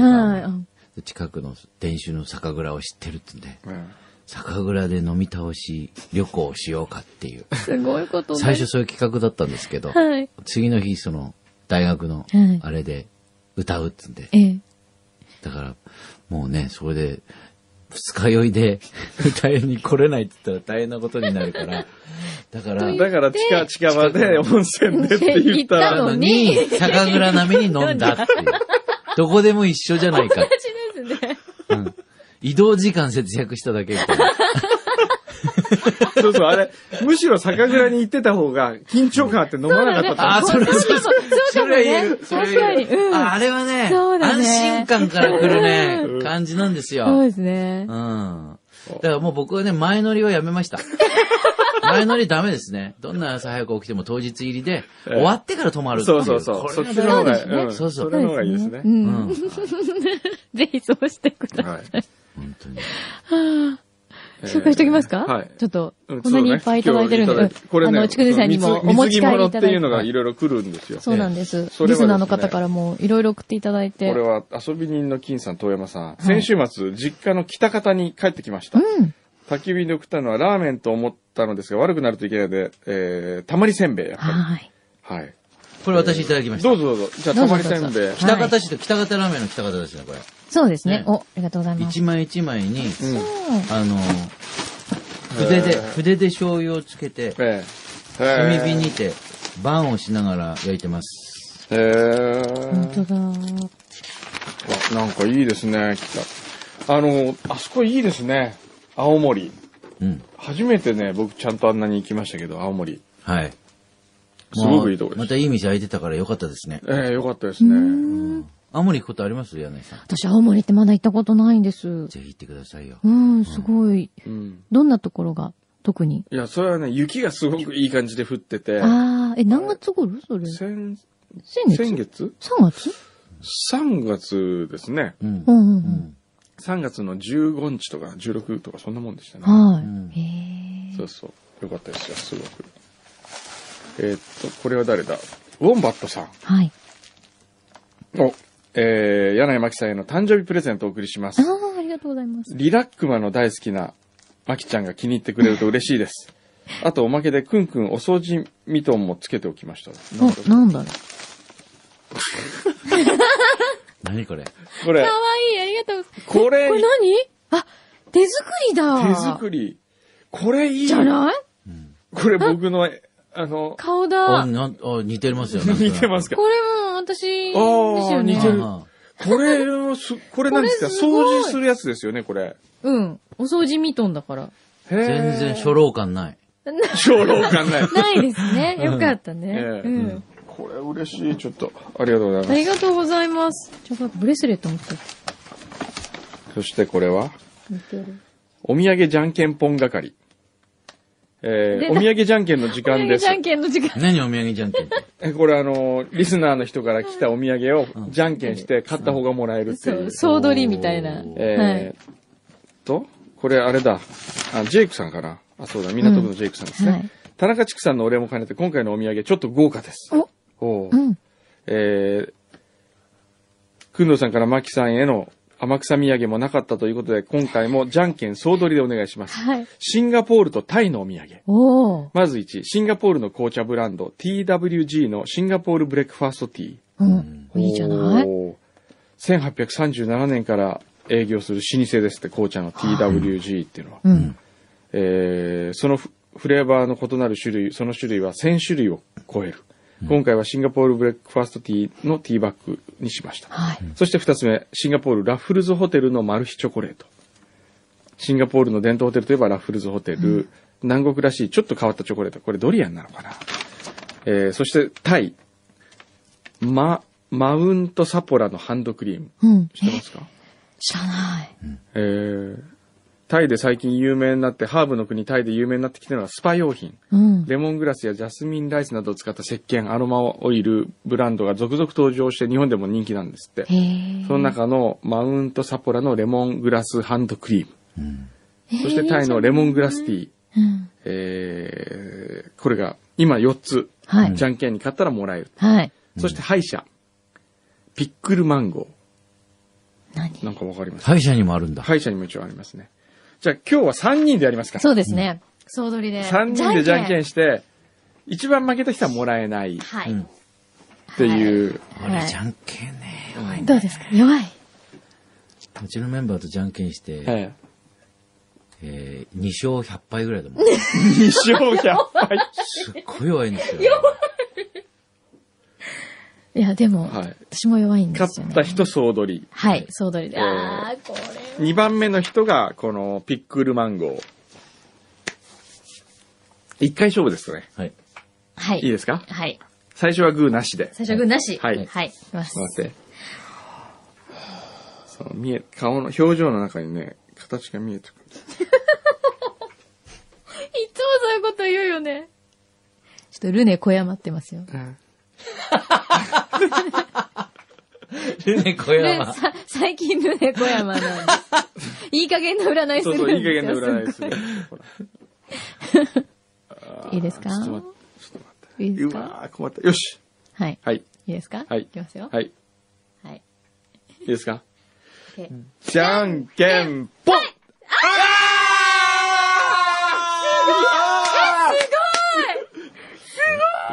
近くの伝酒の酒蔵を知ってるってんで、うん酒蔵で飲み倒し旅行をしようかっていう。すごいことだ最初そういう企画だったんですけど、はい。次の日その大学のはいあれで歌うっつんで、ええ。だからもうね、それで二日酔いで歌いに来れないって言ったら大変なことになるから、だから、だから近、近場で温泉でって言ったら、のに酒蔵並みに飲んだっていう。どこでも一緒じゃないか。同じですね。うん移動時間節約しただけみたいな。そうそう、あれ、むしろ酒蔵に行ってた方が緊張感あって飲まなかったと思うあ、それ、そうそうそうそれは言える。それは言える確かにうんああれはね、そうだね安心感から来るねう、ん感じなんですよ。そうですねう。ん。だからもう僕はね、前乗りはやめました。<laughs> 前乗りダメですね。どんな朝早く起きても当日入りで、ええ終わってから泊まるっていそうそうそう。そっちの方が、うん、そうそうそれの方がいいですね。う。うんん。<laughs> ぜひそうしてください。はい。本当に。紹介しておきますか？はい。ちょっと、うんこんなにいっぱいいただいてるんで、これね、あの、ちくねさんにも水お持ち帰りいただいて。っていうのがいろいろ来るんですよ。そうなんです。リスナーの方からもいろいろ送っていただいて。これは遊び人の金さん、遠山さん。先週末、実家の北方に帰ってきました。うん。焚き火で送ったのはラーメンと思ったのですが、悪くなるといけないので、えー、たまりせんべい、やっぱり。はい。はい。これ私いただきました。どうぞどうぞ。じゃあ、たまりせんべい。北方市と北方ラーメンの北方ですね、これ。そうですねね。お、ありがとうございます。一枚一枚に、うん。あの、筆で筆で醤油をつけて、ええ。炭火へにて、バンをしながら焼いてます。え。へえ。本当だ。あなんかいいですね、北。あの、あそこいいですね。青森。うん。初めてね、僕ちゃんとあんなに行きましたけど、青森。はい。すごくいいとこです。またいい店開いてたからよかったですね。ええよかったですね。青森行くことあります？柳井さん。私、青森ってまだ行ったことないんです。ぜひ行ってくださいよ。うん、すごい。うん。どんなところが特に？いや、それはね、雪がすごくいい感じで降ってて、ああ、え、何月頃？それ先、先月？先月 ?3 月 ?3 月ですね。うんう。んうんう。うんん。3月の15日とか16とかそんなもんでしたね。はうんい。へえ。そうそう。よかったですよ、すごく。えーっと、これは誰だ？ウォンバットさん。はい。お、えー、柳井真紀さんへの誕生日プレゼントをお送りしますあ。あ、ありがとうございます。リラックマの大好きなマキちゃんが気に入ってくれると嬉しいです。<laughs> あとおまけでくんくんお掃除ミトンもつけておきました。お、なんだろう。<laughs> 何これ？これか、わいい、ありがとう。これこれ何？あ、手作りだ。手作り。これいい。じゃない？これ僕の、あの、あ、顔だ。なんあ似てますよ。なんか似てますか？これも私ですあよね。ー似てるあこれのす、これなんですか？掃除するやつですよね、これ。うん。お掃除ミトンだから。全然初老感ない。<laughs> 小老感ない。ないですね。よかったね。ええうん。これ嬉しい、ちょっと。ありがとうございあります。がとうございます。ちょっとブレスレット持ってそしてこれは、似てる。お土産じゃんけんぽん係。えー、お土産じゃんけんの時間ですじ。ゃんけんの時間。何お土産じゃんけんって？<laughs> えこれあの、リスナーの人から来たお土産をじゃんけんして買った方がもらえるってそう、いう。総取りみたいな。はい。えー、と、これあれだ。あ、ジェイクさんかな？あ、そうだ、港区のジェイクさんですね。はい。田中畜さんのお礼も兼ねて、今回のお土産ちょっと豪華です。お、おううん。えー、くんどうさんからマキさんへの天草土産もなかったということで、今回もじゃんけん総取りでお願いします。はい。シンガポールとタイのお土産。まず1、シンガポールの紅茶ブランド TWG のシンガポールブレックファーストティー。うん。いいじゃない？おー1837年から営業する老舗ですって、紅茶の TWG っていうのは。うん。えーそのフフレーバーの異なる種類、その種類は1000種類を超える。今回はシンガポールブレックファーストティーのティーバッグにしました。はい。そして二つ目、シンガポールラッフルズホテルのマル秘チョコレート。シンガポールの伝統ホテルといえばラッフルズホテル。南国らしいちょっと変わったチョコレート。これドリアンなのかな？えーそしてタイ。マ、マウントサポラのハンドクリーム。うん。知ってますか？知らない。えータイで最近有名になって、ハーブの国タイで有名になってきてるのはスパ用品。うん。レモングラスやジャスミンライスなどを使った石鹸、アロマオイル、ブランドが続々登場して日本でも人気なんですって。その中のマウントサポラのレモングラスハンドクリーム。そしてタイのレモングラスティー。うん。えー、これが今4つ。はいじゃんけんに買ったらもらえる。はい。そして歯医者。ピックルマンゴ何？ー。なんかわかります？歯医者にもあるんだ。歯医者にも一応ありますね。じゃあ今日は3人でやりますから。そうですね。総取りで。3人でじゃんけんしして、一番負けた人はもらえないっはい。うんていう。俺、じゃんけんね。弱いねどうですか？弱い。うちのメンバーとじゃんけんして、ええー、2勝100敗ぐらいだもん。<laughs> え。2勝100敗。すっごい弱いんですよ。いや、でも、はい私も弱いんで勝すよね。った人総取り。はい、総取りで。えーあー、これ。2番目の人が、このピックルマンゴー。1回勝負ですね。はい。はい。いいですか？はい。最初はグーなしで。最初グーなし。はいはい。いきます。待って。そう、見え、顔の表情の中にね、形が見えてくる。<laughs> いつもそういうこと言うよね。ちょっとルネ小山ってますよ。<laughs> <laughs> ルネ小ル山。さ最近ルネ小山なんです。<laughs> いい加減な占いすそうそう、るんですよ。いい加減な占いする。<laughs> いいですか？ちょっと待って。いいですか？うわー困った。よし。はい。はい。いいですか？はいいきますよ。はい。はい。いいですか？じゃんけんぽん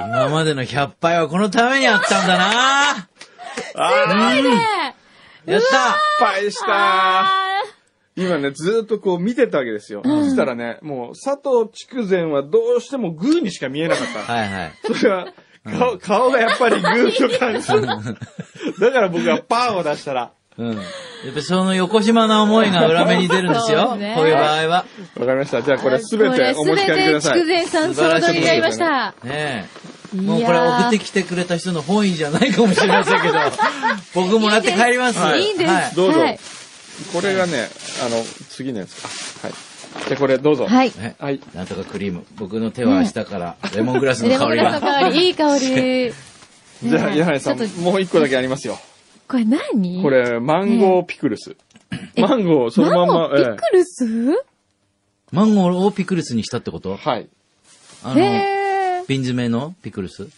今までの100杯はこのためにあったんだなあー、ねやった失敗したあ今ね、ずーっとこう見てたわけですよ。そしたらね、もう佐藤筑前はどうしてもグーにしか見えなかった。はいはい。それは、顔、顔がやっぱりグーと感じる。<laughs> だから僕はパーを出したら、うん。やっぱりその横島な思いが裏目に出るんですそうよ。こういう場合は。わかりました。じゃあこれすべてお持ち帰りください。筑前さん総取りになりました。ねえ。もうこれ送ってきてくれた人の本意じゃないかもしれませんけど、<laughs> 僕もらって帰ります。はいいいんです。はいどうぞはい。これがね、あの、次のやつか。はい。じゃあこれどうぞ。はい。ねはい。なんとかクリーム。僕の手は明日からレモングラスのレモング香りが。ラスの香り、いい香り。<laughs> じゃあ、ね柳井さんもう一個だけありますよ。これ何？これ、マンゴーピクルス。えマンゴー、そのまんま、マンゴーピクルス？マンゴーをピクルスにしたってこと？はい。あの。瓶詰めのピクルス？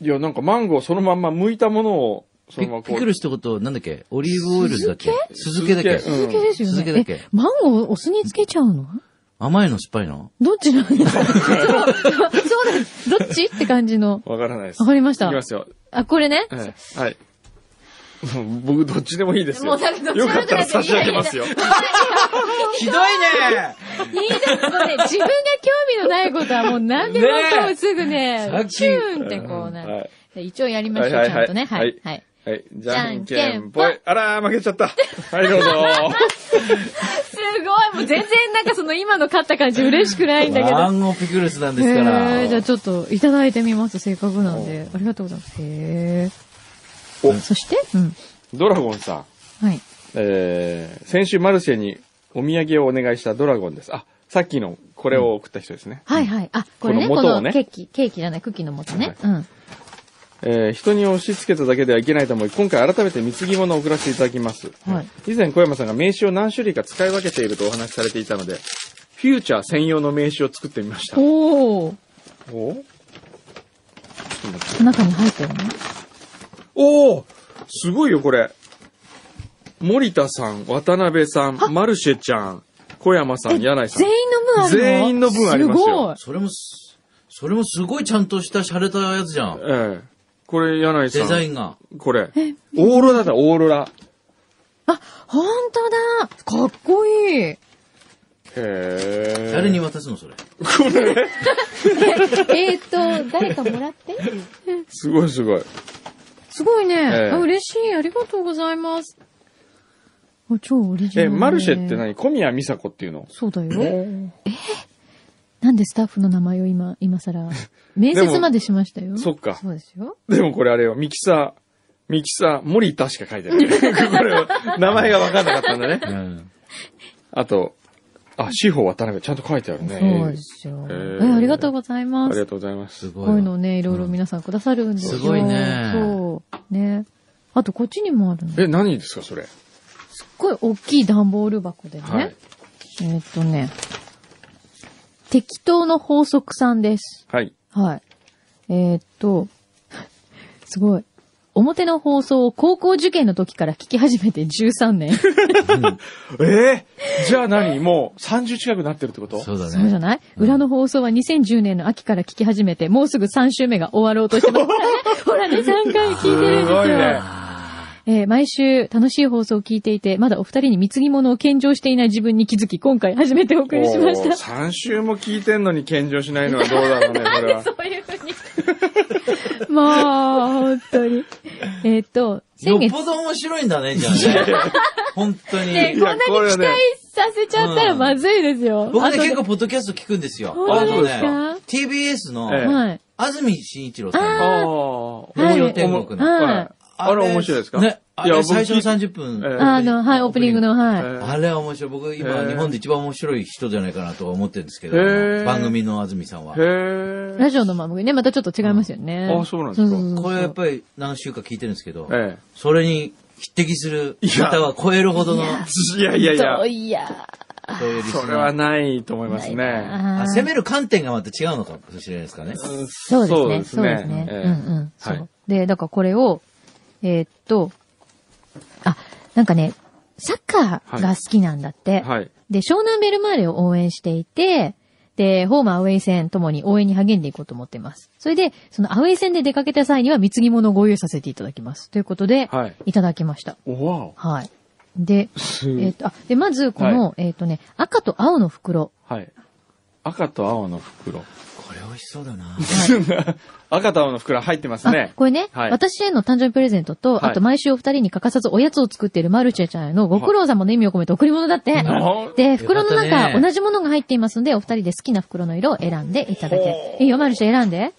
いや、なんかマンゴーそのまんま剥いたものを、そピのまま。ピクルスってこと、なんだっけ？オリーブオイルだっけ？酢漬けだっけ？酢漬続けですよ続けだっけ？マンゴーお酢につけちゃうの？甘いの酸っぱいの？どっち？なんですかそうそうです。どっち？って感じの。わからないです。わかりましたいきますよ。あ、これね。ええはい。<laughs> 僕、どっちでもいいですよ。もうなんかどっちでもいいよかったら差し上げますよ。ひどいねいいですもうね、自分が興味のないことはもう何でもこうすぐねチューンってこうなはるい。一応やりましょう、はいはいちゃんとね。ははいい。はい。はい。じゃんけんぽい。あらー、負けちゃった。はい、どうぞ。すごいもう全然なんかその今の勝った感じ嬉しくないんだけど。マンゴーピクルスなんですかへら。ーじゃあちょっといただいてみます、せっかくなんで。ありがとうございます。へそして？うん。ドラゴンさん。はい。えー、先週マルシェにお土産をお願いしたドラゴンです。あ、さっきのこれを送った人ですね。はいはい。あ、これね、ここの元をねのケーキ、ケーキじゃない、クッキーの元ね。うん。えー人に押し付けただけではいけないと思い、今回改めて貢ぎ物を送らせていただきます。はい以前小山さんが名刺を何種類か使い分けているとお話しされていたので、フューチャー専用の名刺を作ってみました。おー。おちょっと待って中に入ってるの？おーすごいよ、これ。森田さん、渡辺さん、マルシェちゃん、小山さん、柳井さん全。員の分あるの？全員の分ありますよすそれもす、それもすごいちゃんとした洒落たやつじゃん。ええこれ、柳井さん。デザインが。これ。オーロラだ、オーロラ。あ、ほんとだ。かっこいい。へえ。誰に渡すのそれ？<laughs> えーっと、誰かもらって？すごいすごい。すごいね。ええあ嬉しい。ありがとうございます。あ超オリジナえ、ル。マルシェって何？小宮美佐子っていうの？そうだよ。なんでスタッフの名前を今、今更？<laughs> 面接までしましたよ。そっかそうですよ。でもこれあれよ、ミキサー、ミキサー、森田しか書いてない。<laughs> これ、名前が分かんなかったんだね。うん。あと、あ、司法渡辺ちゃんと書いてあるね。そうですよ。ええーありがとうございあます。りがとうございますす。ごい。こういうのをね、いろいろ皆さんくださるんですよ。すごいねそう。ね。あと、こっちにもあるの。すっえ、何ですか、それ？ごい大きい段ボール箱でね。はい。えーっとね。適当の法則さんです。はい。はい。えーっと、<laughs> すごい。表の放送を高校受験の時から聞き始めて13年。<laughs> えー？じゃあ何？もう30近くなってるってこと？そうだそうじゃね。ない、裏の放送は2010年の秋から聞き始めて、もうすぐ3週目が終わろうとしてます。<laughs> ほらね、3回聞いてるんですよ。すごいね。えー毎週楽しい放送を聞いていて、まだお二人に貢ぎ物を献上していない自分に気づき、今回初めてお送りしました。3週も聞いてんのに献上しないのはどうだろうね、これは。<laughs> そういう。<laughs> もう、本当に。えーっと、先月。よっぽど面白いんだね、じゃあね。本当に。ね、いこんなに期待させちゃったらまずいですよ。僕ね、あと結構ポッドキャスト聞くんですよ。あか？のね、TBS の、ええはい。安住紳一郎さんあの、あ。はいラジオ天国の。はいあれ面白いですか？ね、最初の僕聞い30分。ええあの、はい、オープニングの、はい。えーあれは面白い。僕、今、日本で一番面白い人じゃないかなとは思ってるんですけど、番組の安住さんは。ラジオの番組ね、またちょっと違いますよね。あそうなんですかこれやっぱり何週か聞いてるんですけど、えそれに匹敵する方は超えるほどの、え。いやいやいやそう、いやそれはないと思いますね。攻める観点がまた違うのかもしれないですかね。うんそうですね。そうですね。ええうんうん。で、だからこれを、えーっと、あ、なんかね、サッカーが好きなんだって。はい。で、湘南ベルマーレを応援していて、で、ホームアウェイ戦ともに応援に励んでいこうと思っています。それで、そのアウェイ戦で出かけた際には貢ぎ物をご用意させていただきます。ということで、はいいただきました。おわお。はい。で、すえっ、と、あ、で、まず、この、えっ、とね、赤と青の袋。はい。赤と青の袋。しそうだな。<laughs> 赤と青の袋入ってますあね。これね、はい私への誕生日プレゼントと、はいあと毎週お二人に欠かさずおやつを作っているマルチェちゃんへのご苦労様の意味を込めて贈り物だって。なで、袋の中、同じものが入っていますので、お二人で好きな袋の色を選んでいただけ。いいよ、マルチェ選んで。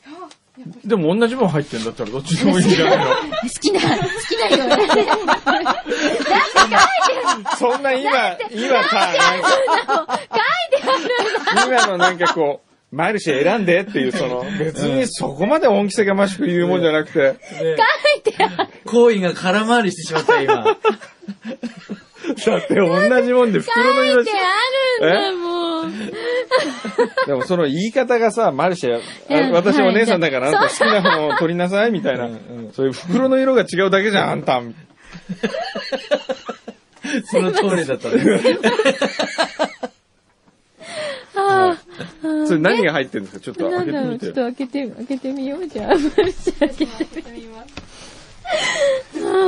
でも同じもん入ってんだったらどっちでもいいんじゃないの好きな、好きな色を選んで。そんな今、今さ、なんか今のなんかこう、マルシェ選んでっていう、その、別にそこまで恩着せがましく言うもんじゃなくて、行為が空回りしてしまった、今。だって同じもんで袋の色しってあるんだもん。でもその言い方がさ、マルシェ、私お姉さんだからあはいんた好きなものを取りなさいみたいな、そういう袋の色が違うだけじゃん、あんた。<laughs> その通りだったね。<laughs> あそれ何が入ってるんですか？ちょっあ、と開けてみて。ちょっと開けて、開けてみよう、じゃあ。マルチェ開けてみま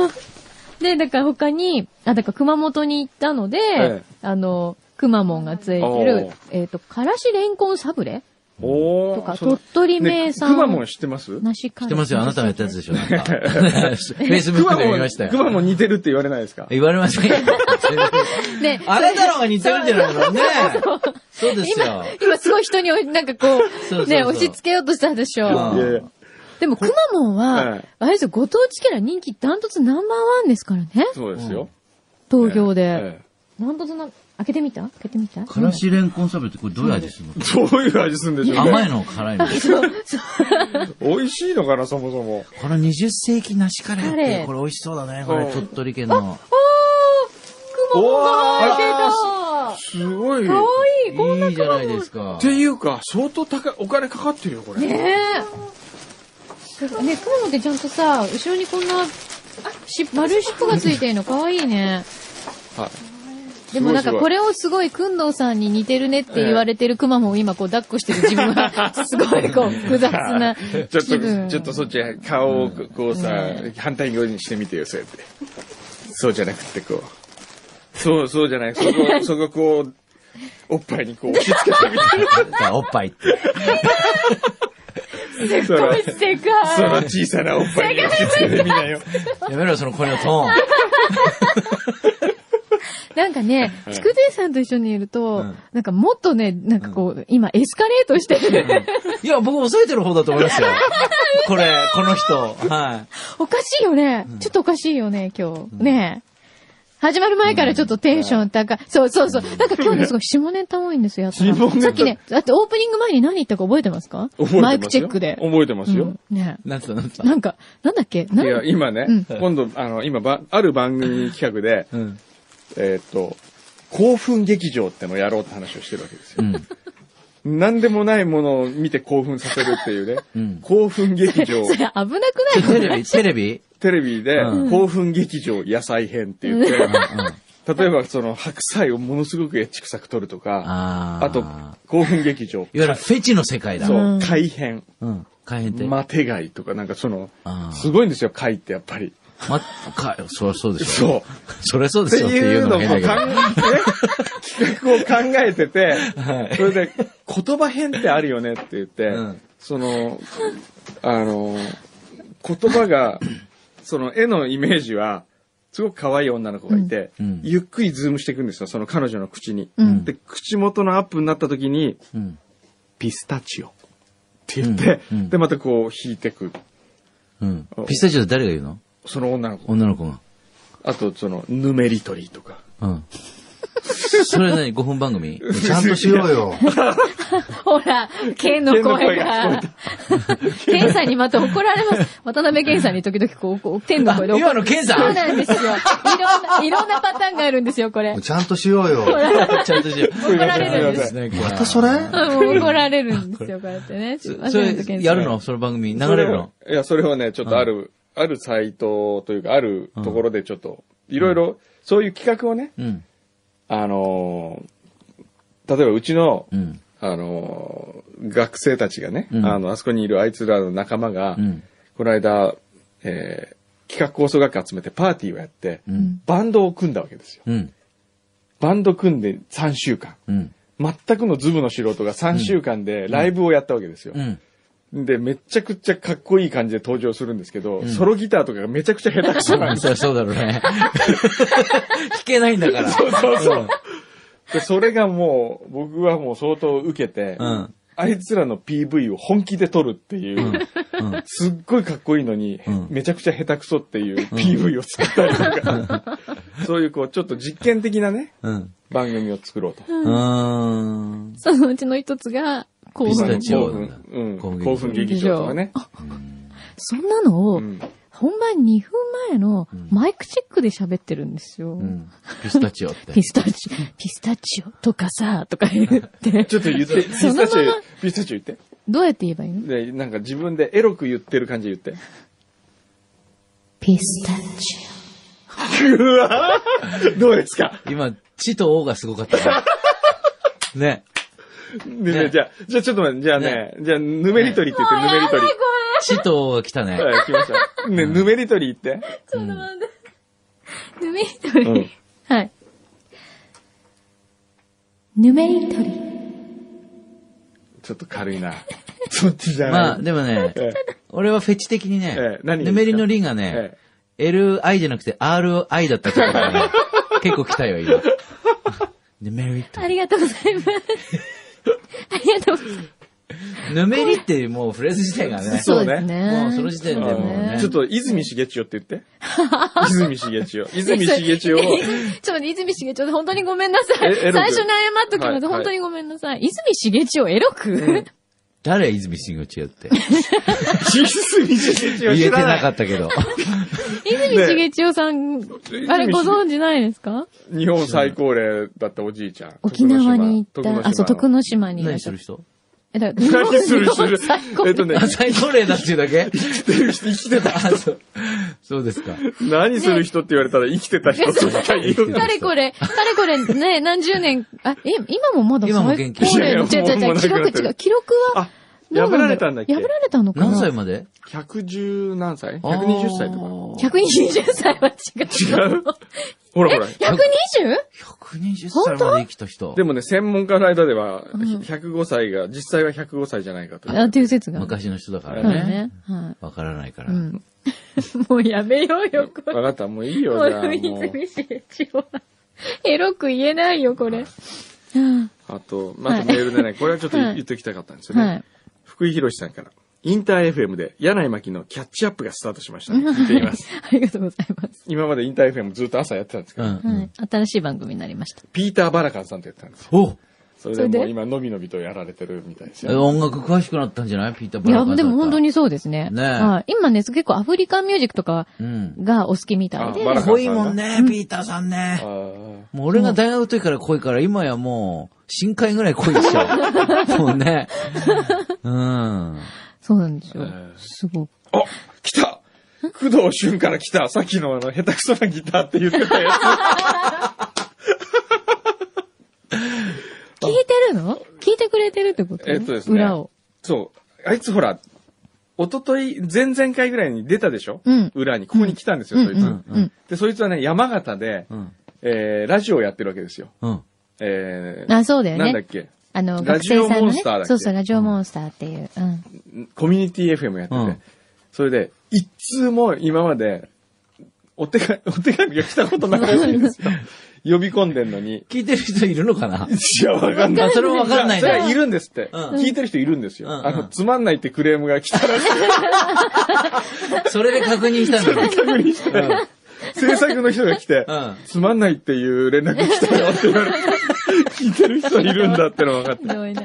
す。で、だから他に、あ、だから熊本に行ったので、ええ。あの、くまモンがついておるー、えっ、と、からしれんこんサブレおーとか、鳥取名産。ねくまモン知ってます？知ってますよ、あなたがやったやつでしょ、なんか。<laughs> フェイスブックで見ましたよ。くまモン似てるって言われないですか？言われませんよ。<laughs> ね、あれだろうが似てるんじゃないのね。そうですよ。今すごい人に、なんかこう、ね、押し付けようとしたでしょ。うんいやいやでも、くまモンは、はいあれですよ、ご当地キャラ人気ダントツナンバーワンですからね。そうですよ。東京で。えダントツな、開けてみた？開けてみた？からしれんこんサブレってこれどういう味するの？え <laughs> どういう味するんでしょうね。甘いの辛いの？<laughs> 美味しいのかな、そもそも。この20世紀梨カレーって、カレーこれ美味しそうだね。これうん鳥取県の。おーすごい。たかわいいこんないいじゃないですかっ。ていうか、相当高い、お金かかってるよ、これ。ねえ。ね、くまモンってちゃんとさ、後ろにこんな、し、丸い尻尾がついてるのかわいいね。はい。でもなんかすごいすごいこれをすごい、くんどうさんに似てるねって言われてるくまモンを今こう抱っこしてる自分は、<laughs> すごいこう複雑な <laughs> ちょっ気分。と、ちょっとそっち、顔をこうさ、反対側にしてみてよ、そうやって。そうじゃなくて、こう。そう、そうじゃない。そこ、<laughs> そここう、おっぱいにこう押し付けてみて。おっぱいって。その世界その小さなおっぱいに押し付けてみなよ。やめろよ、その声のトーン。なんかね、はい筑前さんと一緒にいると、うんなんかもっとね、なんかこう、今エスカレートしてる。いや、僕抑えてる方だと思いますよ。<laughs> これ、この人。はおかしいよね。ちょっとおかしいよね、今日。ねえ。始まる前からちょっとテンション高い。そうそうそう。なんか今日ね、すごい下ネタ多いんですよ、やったら下ネタさっきね、だってオープニング前に何言ったか覚えてますか？覚えてますよマイクチェックで。覚えてますよ。うんねい。なんつったなんつった？なんか、なんだっけ？ないや、今ね、うん今度、あの、今ば、ある番組企画で、うん。えーっと、興奮劇場ってのをやろうって話をしてるわけですよ。うん。何でもないものを見て興奮させるっていうね、うん。興奮劇場。<laughs> それ、危なくない？テレビ？テレビ？テレビで、うん。興奮劇場野菜編って言って、例えばその白菜をものすごくエッチ臭く撮るとか、あー。あと、興奮劇場、いわゆるフェチの世界だ。そう。うん、貝編、うん。大変って。マテ貝とかなんかそのすごいんですよ、貝ってやっぱり。ま、か、そりゃそうでしそょ。そりゃそうですよっていうのも変だけど。え、企画を考えてて、はいそれで、言葉編ってあるよねって言って、うんその、あの、言葉が、その絵のイメージは、すごく可愛い女の子がいて、うんうんゆっくりズームしていくんですよ、その彼女の口に。うんで、口元のアップになった時に、うん。ピスタチオって言って、うんうんで、またこう引いてく。うん。ピスタチオって誰が言うの？その女の子。女の子が。あと、その、ヌメリトリーとか。うん。それ何 ?5 分番組？<laughs> ちゃんとしようよ。<laughs> ほら、ケンの声が。ケンさんにまた怒られます。渡辺ケンさんに時々こう、こう天の声で怒今のケンさん？そうなんですよ。いろんな、いろんなパターンがあるんですよ、これ。ちゃんとしようよ。ちゃんとしよう。怒られるんです。またそれ？うん怒られるんですよ、こうやってね。それ、やるの？その番組？流れるの？いや、それはね、ちょっとある、あるサイトというか、あるところでちょっと、いろいろ、そういう企画をね、うん。あのー例えばうちの、うん。あの、学生たちがね、うんあの、あそこにいるあいつらの仲間が、うん。この間、えー企画構想学科集めてパーティーをやって、うん。バンドを組んだわけですよ。うん。バンド組んで3週間。うん。全くのズブの素人が3週間でライブをやったわけですよ。うん。で、めちゃくちゃかっこいい感じで登場するんですけど、んソロギターとかがめちゃくちゃ下手くそなんですそうだろうね。<laughs> 弾けないんだから。そうそうそう。で、それがもう、僕はもう相当受けて、うんあいつらの PV を本気で撮るっていう、うん。すっごいかっこいいのに、うんめちゃくちゃ下手くそっていう PV を作ったりとか、そういうこう、ちょっと実験的なね、うん。番組を作ろうと。うーん。そのうちの一つが、興ピスタ奮。チオ興奮、劇場興奮劇場とかね。そんなのを、うん本番2分前のマイクチェックで喋ってるんですよ。うん。ピスタチオって。ピスタチオ、ピスタチオとかさ、とか言って。<laughs> ちょっと言って、ピ <laughs> そのままスタチオ、ピスタチオ言って。どうやって言えばいいの？で、なんか自分でエロく言ってる感じで言って。ピスタチうわーどうですか？今、チとオがすごかったね。<laughs> ねねじゃあ、じゃあちょっと待って、じゃあね、じゃあ、ぬめり取りって言って、ぬめり取り。チとオが来たね。はい、来ました。ね、ぬめり取り言って。オ。ちょっと待って。ぬめりとり。うんはい。ぬめりとり。ちょっと軽いな。<laughs> そっちじゃない。まあ、でもね、え俺はフェチ的にねぬめりのリがね、え LI じゃなくて RI だったところがね、結構来たよ、今。<laughs> ぬめりとあ。りがとうございます。ありがとうございます。ぬめりっていうもうフレーズ自体がね、そうねですね。もうその時点でもうねちょっと、泉重千代って言って。<laughs> 泉重千代。<laughs> 泉重千代を、ちょっと待って、泉重千代で本当にごめんなさい。最初に謝っときます。本当にごめんなさい。泉重千代エロく、誰泉慎吾千代って。泉重千代言えて知らな。かったけど。泉重千代さん、あれご存知ないですか？日本最高齢だったおじいちゃん。沖縄に行った、あ、そう、徳の之島にいらっしゃる。何する人？え、だから、何する人日本最高えっとね、あ、最高齢だっていうだけ？生きてる人、生きてた。あ、そう。そうですか。何する人って言われたら生きてた人としか言う。かれこれ、かれこれね、何十年、あ、え、今もまだ今も元気最高齢の違う違う違う、記録違う、記録はあ、、破られたんだっけ？破られたのかな？何歳まで？110何歳 ?120 歳とか。?120 歳は違う。違う？ほらほら。120? 120歳まで生きた人。でもね、専門家の間では、ん105歳が、実際は105歳じゃないかと。あ、っていう説が。昔の人だからねわからないかい。らう。ん。<laughs> もうやめようよ、<laughs> これ。わかった、もういいよ、もじゃあう、もう。泉重千代は。エロく言えないよ、これ。はあと、まずメールでね、これはちょっとはい言っておきたかったんですい。よね。はい。福井博さんから。インター FM で柳井真紀のキャッチアップがスタートしました、ね。聞いています。<laughs> ありがとうございます。今までインター FM ずっと朝やってたんですけど、うん。はい。新しい番組になりました。ピーター・バラカンさんとやってたんですよ。おそれでそれでもう今、のびのびとやられてるみたいですよ。音楽詳しくなったんじゃない？ピーター・いや、バラカンさんでも本当に。にそうですね。ねはい。今ね、結構アフリカンミュージックとかうん。がお好きみたいで。あバラカン濃いもんね、ピーターさんねあ。ーもう俺が大学の時から濃いから、今やもう、深海ぐらい濃いでしょ。<laughs> もうね。うん。そうなんですよえー。すごく。あ、来た工藤俊から来たさっきのあの、下手くそなギターって言ってたや <laughs> 聞いてるの？聞いてくれてるってこと？えっとですね裏を。つ。そう。あいつほら、一昨日前々回ぐらいに出たでしょ？うん裏に。ここに来たんですよ、うんそいつ。うんうん。で、そいつはね、山形で、うん。えー、ラジオをやってるわけですよ。うん。えー、あ、そうだよね。なんだっけ？あの、ラ学ジオ生さんのねモンスターだっ。け？そうそう、ラジオモンスターっていう。うん。コミュニティ FM やってて、うんそれで、一通も今まで、お手紙、<laughs> お手紙が来たことないらしいんですよ。<laughs> 呼び込んでんのに。聞いてる人いるのかな？いや、わかんない。あそれもわかんないそれいるんですって。うん聞いてる人いるんですよ。あの、つまんないってクレームが来たらしい。それで確認したんだね。確認したら制作の人が来て、うんつまんないっていう連絡来たよって言われて、聞いてる人いるんだってのが分かってひ。どいな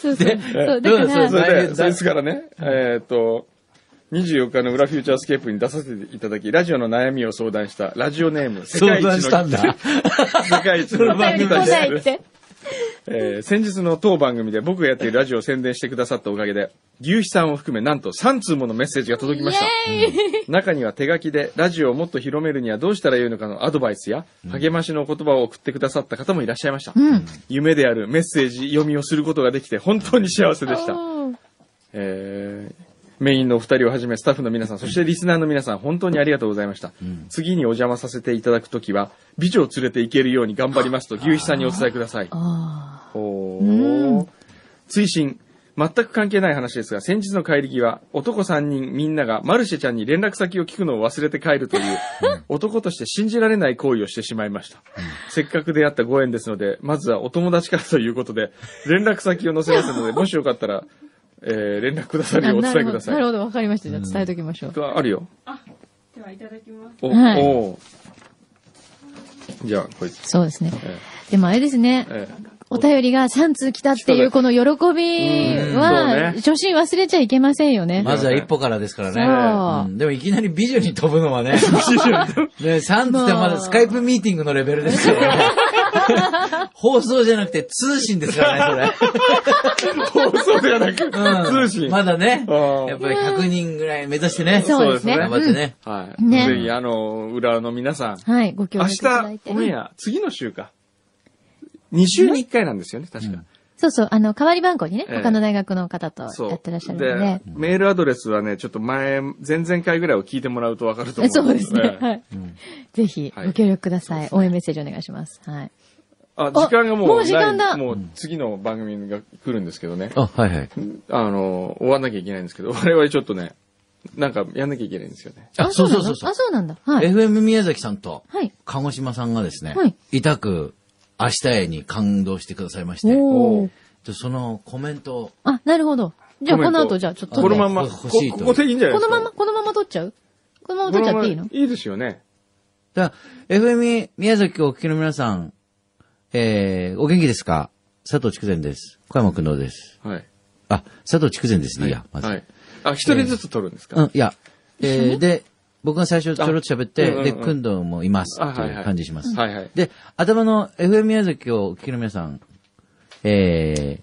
そうそう。でそう、どうだから、それで、だそいつからね、えーっと、24日の裏フューチャースケープに出させていただき、ラジオの悩みを相談した、ラジオネーム、世界一の、相談したんだ。世界一の <laughs> その番組来ないって。えー先日の当番組で僕がやっているラジオを宣伝してくださったおかげで、牛肥さんを含めなんと3通ものメッセージが届きました。中には手書きでラジオをもっと広めるにはどうしたらよいのかのアドバイスや励ましの言葉を送ってくださった方もいらっしゃいました。うん。夢であるメッセージ読みをすることができて本当に幸せでした。えーメインのお二人をはじめスタッフの皆さん、そしてリスナーの皆さん、本当にありがとうございました。次にお邪魔させていただくときは、美女を連れて行けるように頑張りますと、牛肥さんにお伝えください。追伸。全く関係ない話ですが、先日の帰り際、男3人みんながマルシェちゃんに連絡先を聞くのを忘れて帰るという、男として信じられない行為をしてしまいました。せっかく出会ったご縁ですので、まずはお友達からということで、連絡先を載せますので、もしよかったら、えー連絡くださーるようお伝。えください。なるほど、わかりました。じゃあ伝えときましょう。あるよ。では、いただきます。お、はいおーじゃあ、こいつ。そうですね。えでもあれですね。ええお便りが3通来たっていうこの喜びうんは、初心忘れちゃいけませんよね。まずは一歩からですからね。うんでもいきなり美女に飛ぶのはね。<laughs> ね、3つってまだスカイプミーティングのレベルですからね。<laughs> <laughs> 放送じゃなくて通信ですからね、放送ではなく。通信。まだね。やっぱり100人ぐらい目指してね。そうですね。頑張ってね。はい。ねぜひ、あの、裏の皆さん、うんはい、ご協明力いただい日、て。オンエア、次の週か。2週に1回なんですよね、確か。そうそう、あの、代わり番号にね、ええ他の大学の方とそう。やってらっしゃるのでで。、メールアドレスはね、ちょっと前、前々回ぐらいを聞いてもらうとわかると思う。そうですね。ぜひ、はいご協力ください。応援メッセージお願いします。はい。あ、時間がもう、もう時間だないもう次の番組が来るんですけどね。あ、はいはい。あの、終わんなきゃいけないんですけど、<laughs> 我々ちょっとね、なんかやんなきゃいけないんですよね。あ、そうそうそうそうあ、。そうなんだ。はい。FM 宮崎さんと、はい。鹿児島さんがですね、はい痛く明日へに感動してくださいまして、おそのコメントを、あ、なるほど。じゃあ、この後、じゃあ、ちょっとこのまんま、こ欲しいとここでいいんじゃないですか？このまま、このまま撮っちゃう？このまま撮っちゃっていいの？こままいいですよね。だ FM 宮崎をお聞きの皆さん、えー、お元気ですか？佐藤筑前です。小山くんどうです。はい。あ、佐藤筑前ですね。いや、まず。はい。あ、一人ずつ取るんですか、うん、いや、えー、で、僕が最初ちょろっと喋って、で、くんどうもいます。というあはいはい感じします。はいはい。で、頭の FM 宮崎をお聞きの皆さん、えー、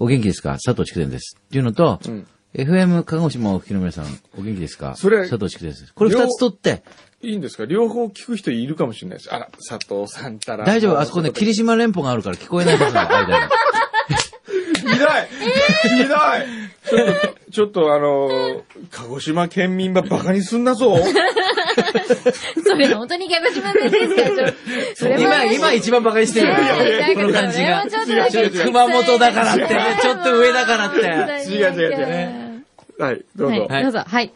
お元気ですか？佐藤筑前です。っていうのと、うん FM 鹿児島をお聞きの皆さん、お元気ですか？それ佐藤筑前です。これ二つ取って、いいんですか？両方聞く人いるかもしれないです。あら、佐藤さんたら。大丈夫あそこね、霧島連邦があるから聞こえない。<laughs> ひどいひどいちょっと、ちょっとあのー、鹿児島県民ばバカにすんなぞそれ本当に逆島弁ですか？ちょそれは今、今一番馬鹿にしてるこの感じが。熊本だからってね、ちょっと上だからって。違う違う違うはい、どうぞ。はい、どうぞ。はい。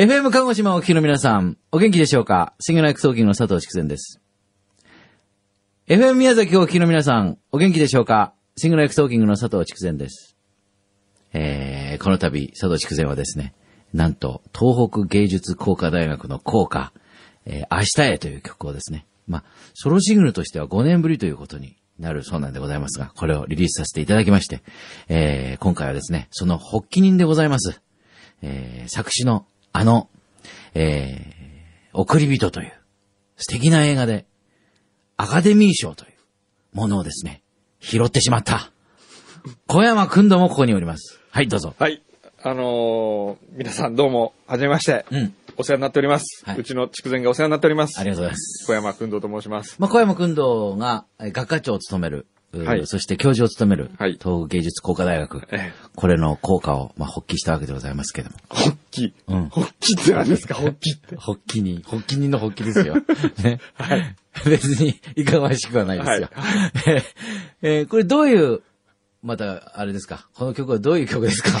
FM 鹿児島をお聞きの皆さん、お元気でしょうか？ Sing Like Talking の佐藤竹善です。FM 宮崎をお聞きの皆さん、お元気でしょうか？ Sing Like Talking の佐藤竹善です。えー、この度、佐藤竹善はですね、なんと、東北芸術工科大学の校歌、えー、明日へという曲をですね、まあ、ソロシングルとしては5年ぶりということになるそうなんでございますが、これをリリースさせていただきまして、えー、今回はですね、その発起人でございます。えー、作詞のあの、えー、送り人という素敵な映画でアカデミー賞というものをですね、拾ってしまった。小山くんどもここにおります。はい、どうぞ。はい。あのー、皆さんどうも、はじめまして。うん。お世話になっております。はいうちの筑前がお世話になっております。ありがとうございます。小山くんどうと申します。まあ、小山くんどがえー学科長を務める、はいそして教授を務める、はい東北芸術工科大学、ええこれの効果を、まあ、発揮したわけでございますけども。発起。うん発起って何ですか？発起って。発起に、発起人の発起ですよ。<laughs> ね。はい。別に、いかがわしくはないですよ。えーこれどういう、また、あれですか？この曲はどういう曲ですか？<laughs>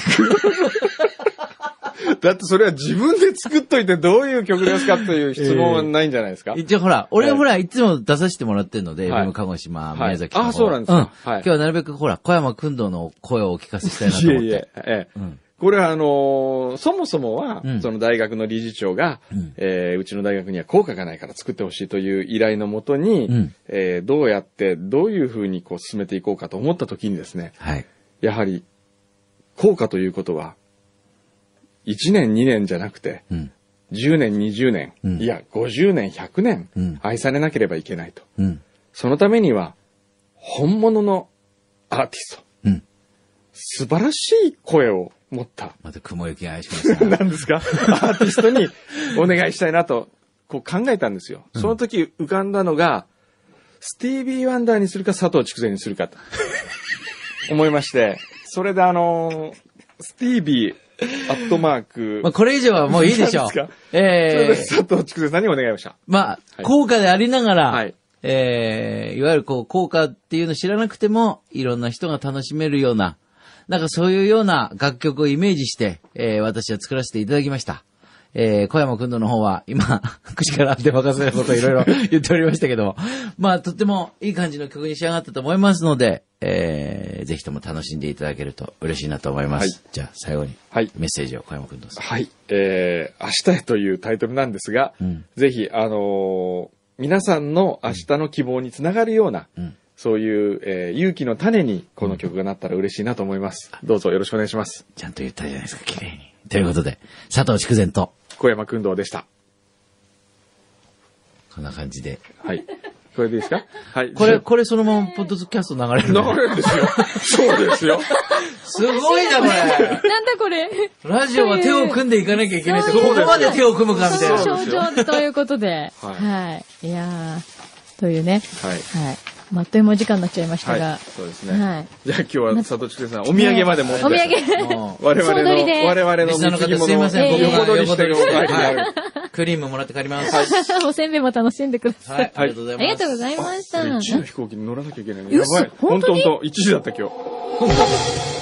だってそれは自分で作っといてどういう曲ですかという質問はないんじゃないですか、一応ほら、俺はほら、いつも出させてもらってるので、はい鹿児島、はい宮崎の方あそうなんですかうん。はい今日はなるべくほら、小山くんどの声をお聞かせしたいなと思って。いえいえ、ええ。うんこれはあのーそもそもは、うんその大学の理事長が、うんえーうちの大学には効果がないから作ってほしいという依頼のもとに、うんえーどうやって、どういうふうにこう進めていこうかと思ったときにですね、はい。やはり、効果ということは、1年2年じゃなくて、うん。10年20年、うんいや、50年100年、うん愛されなければいけないと。うん。そのためには、本物のアーティスト。うん。素晴らしい声を持った。また雲行きが怪しくなった <laughs> 何ですか？アーティストにお願いしたいなと、こう考えたんですよ。その時浮かんだのが、スティービー・ワンダーにするか佐藤筑前にするかと <laughs> 思いまして、それであのースティービー、アットマーク、まあ、これ以上はもういいでしょう。ええ佐藤筑前さんにお願いをした。まあ、はい効果でありながら、はいええいわゆるこう、効果っていうのを知らなくても、いろんな人が楽しめるような、なんかそういうような楽曲をイメージして、えー私は作らせていただきました。えー小山くんの方は、今、<laughs> 口から出任せることをいろいろ <laughs> 言っておりましたけども、まあ、とってもいい感じの曲に仕上がったと思いますので、えーぜひとも楽しんでいただけると嬉しいなと思います。はいじゃあ、最後に、はい。メッセージを小山くんどうぞ。はい。えー、明日へというタイトルなんですが、うんぜひ、あのー皆さんの明日の希望につながるような、うんそういう、えー勇気の種にこの曲がなったら嬉しいなと思います。どうぞよろしくお願いします。ちゃんと言ったじゃないですか、綺麗に。ということで、佐藤筑前と、小山君堂でした。こんな感じで。はい。これでいいですか？はい。これ、これそのままポッドキャスト流れるの？流れるんですよ。そうですよ。<laughs> すごいな、これ。なんだこれ。ラジオは手を組んでいかなきゃいけないって、そうここまで手を組むかみたいな。そうですよ症状ということで。ははい。いやー、というね。はい。はい。まああっという間お時間になっちゃいましたはいが。。そうですね。はい。じゃあ今日は佐藤筑前さん、お土産まで持って。お土産。我々の、我々のリスナーの貢ぎ物すいません、僕が横取りしてるお横取りして前になる。はいクリームもらって帰ります。<laughs> おせんべいも楽しんでください。はい、ありがとうございます。ありがとうございました。1時の飛行機に乗らなきゃいけないやばい。本当本当に本当1時だった今日。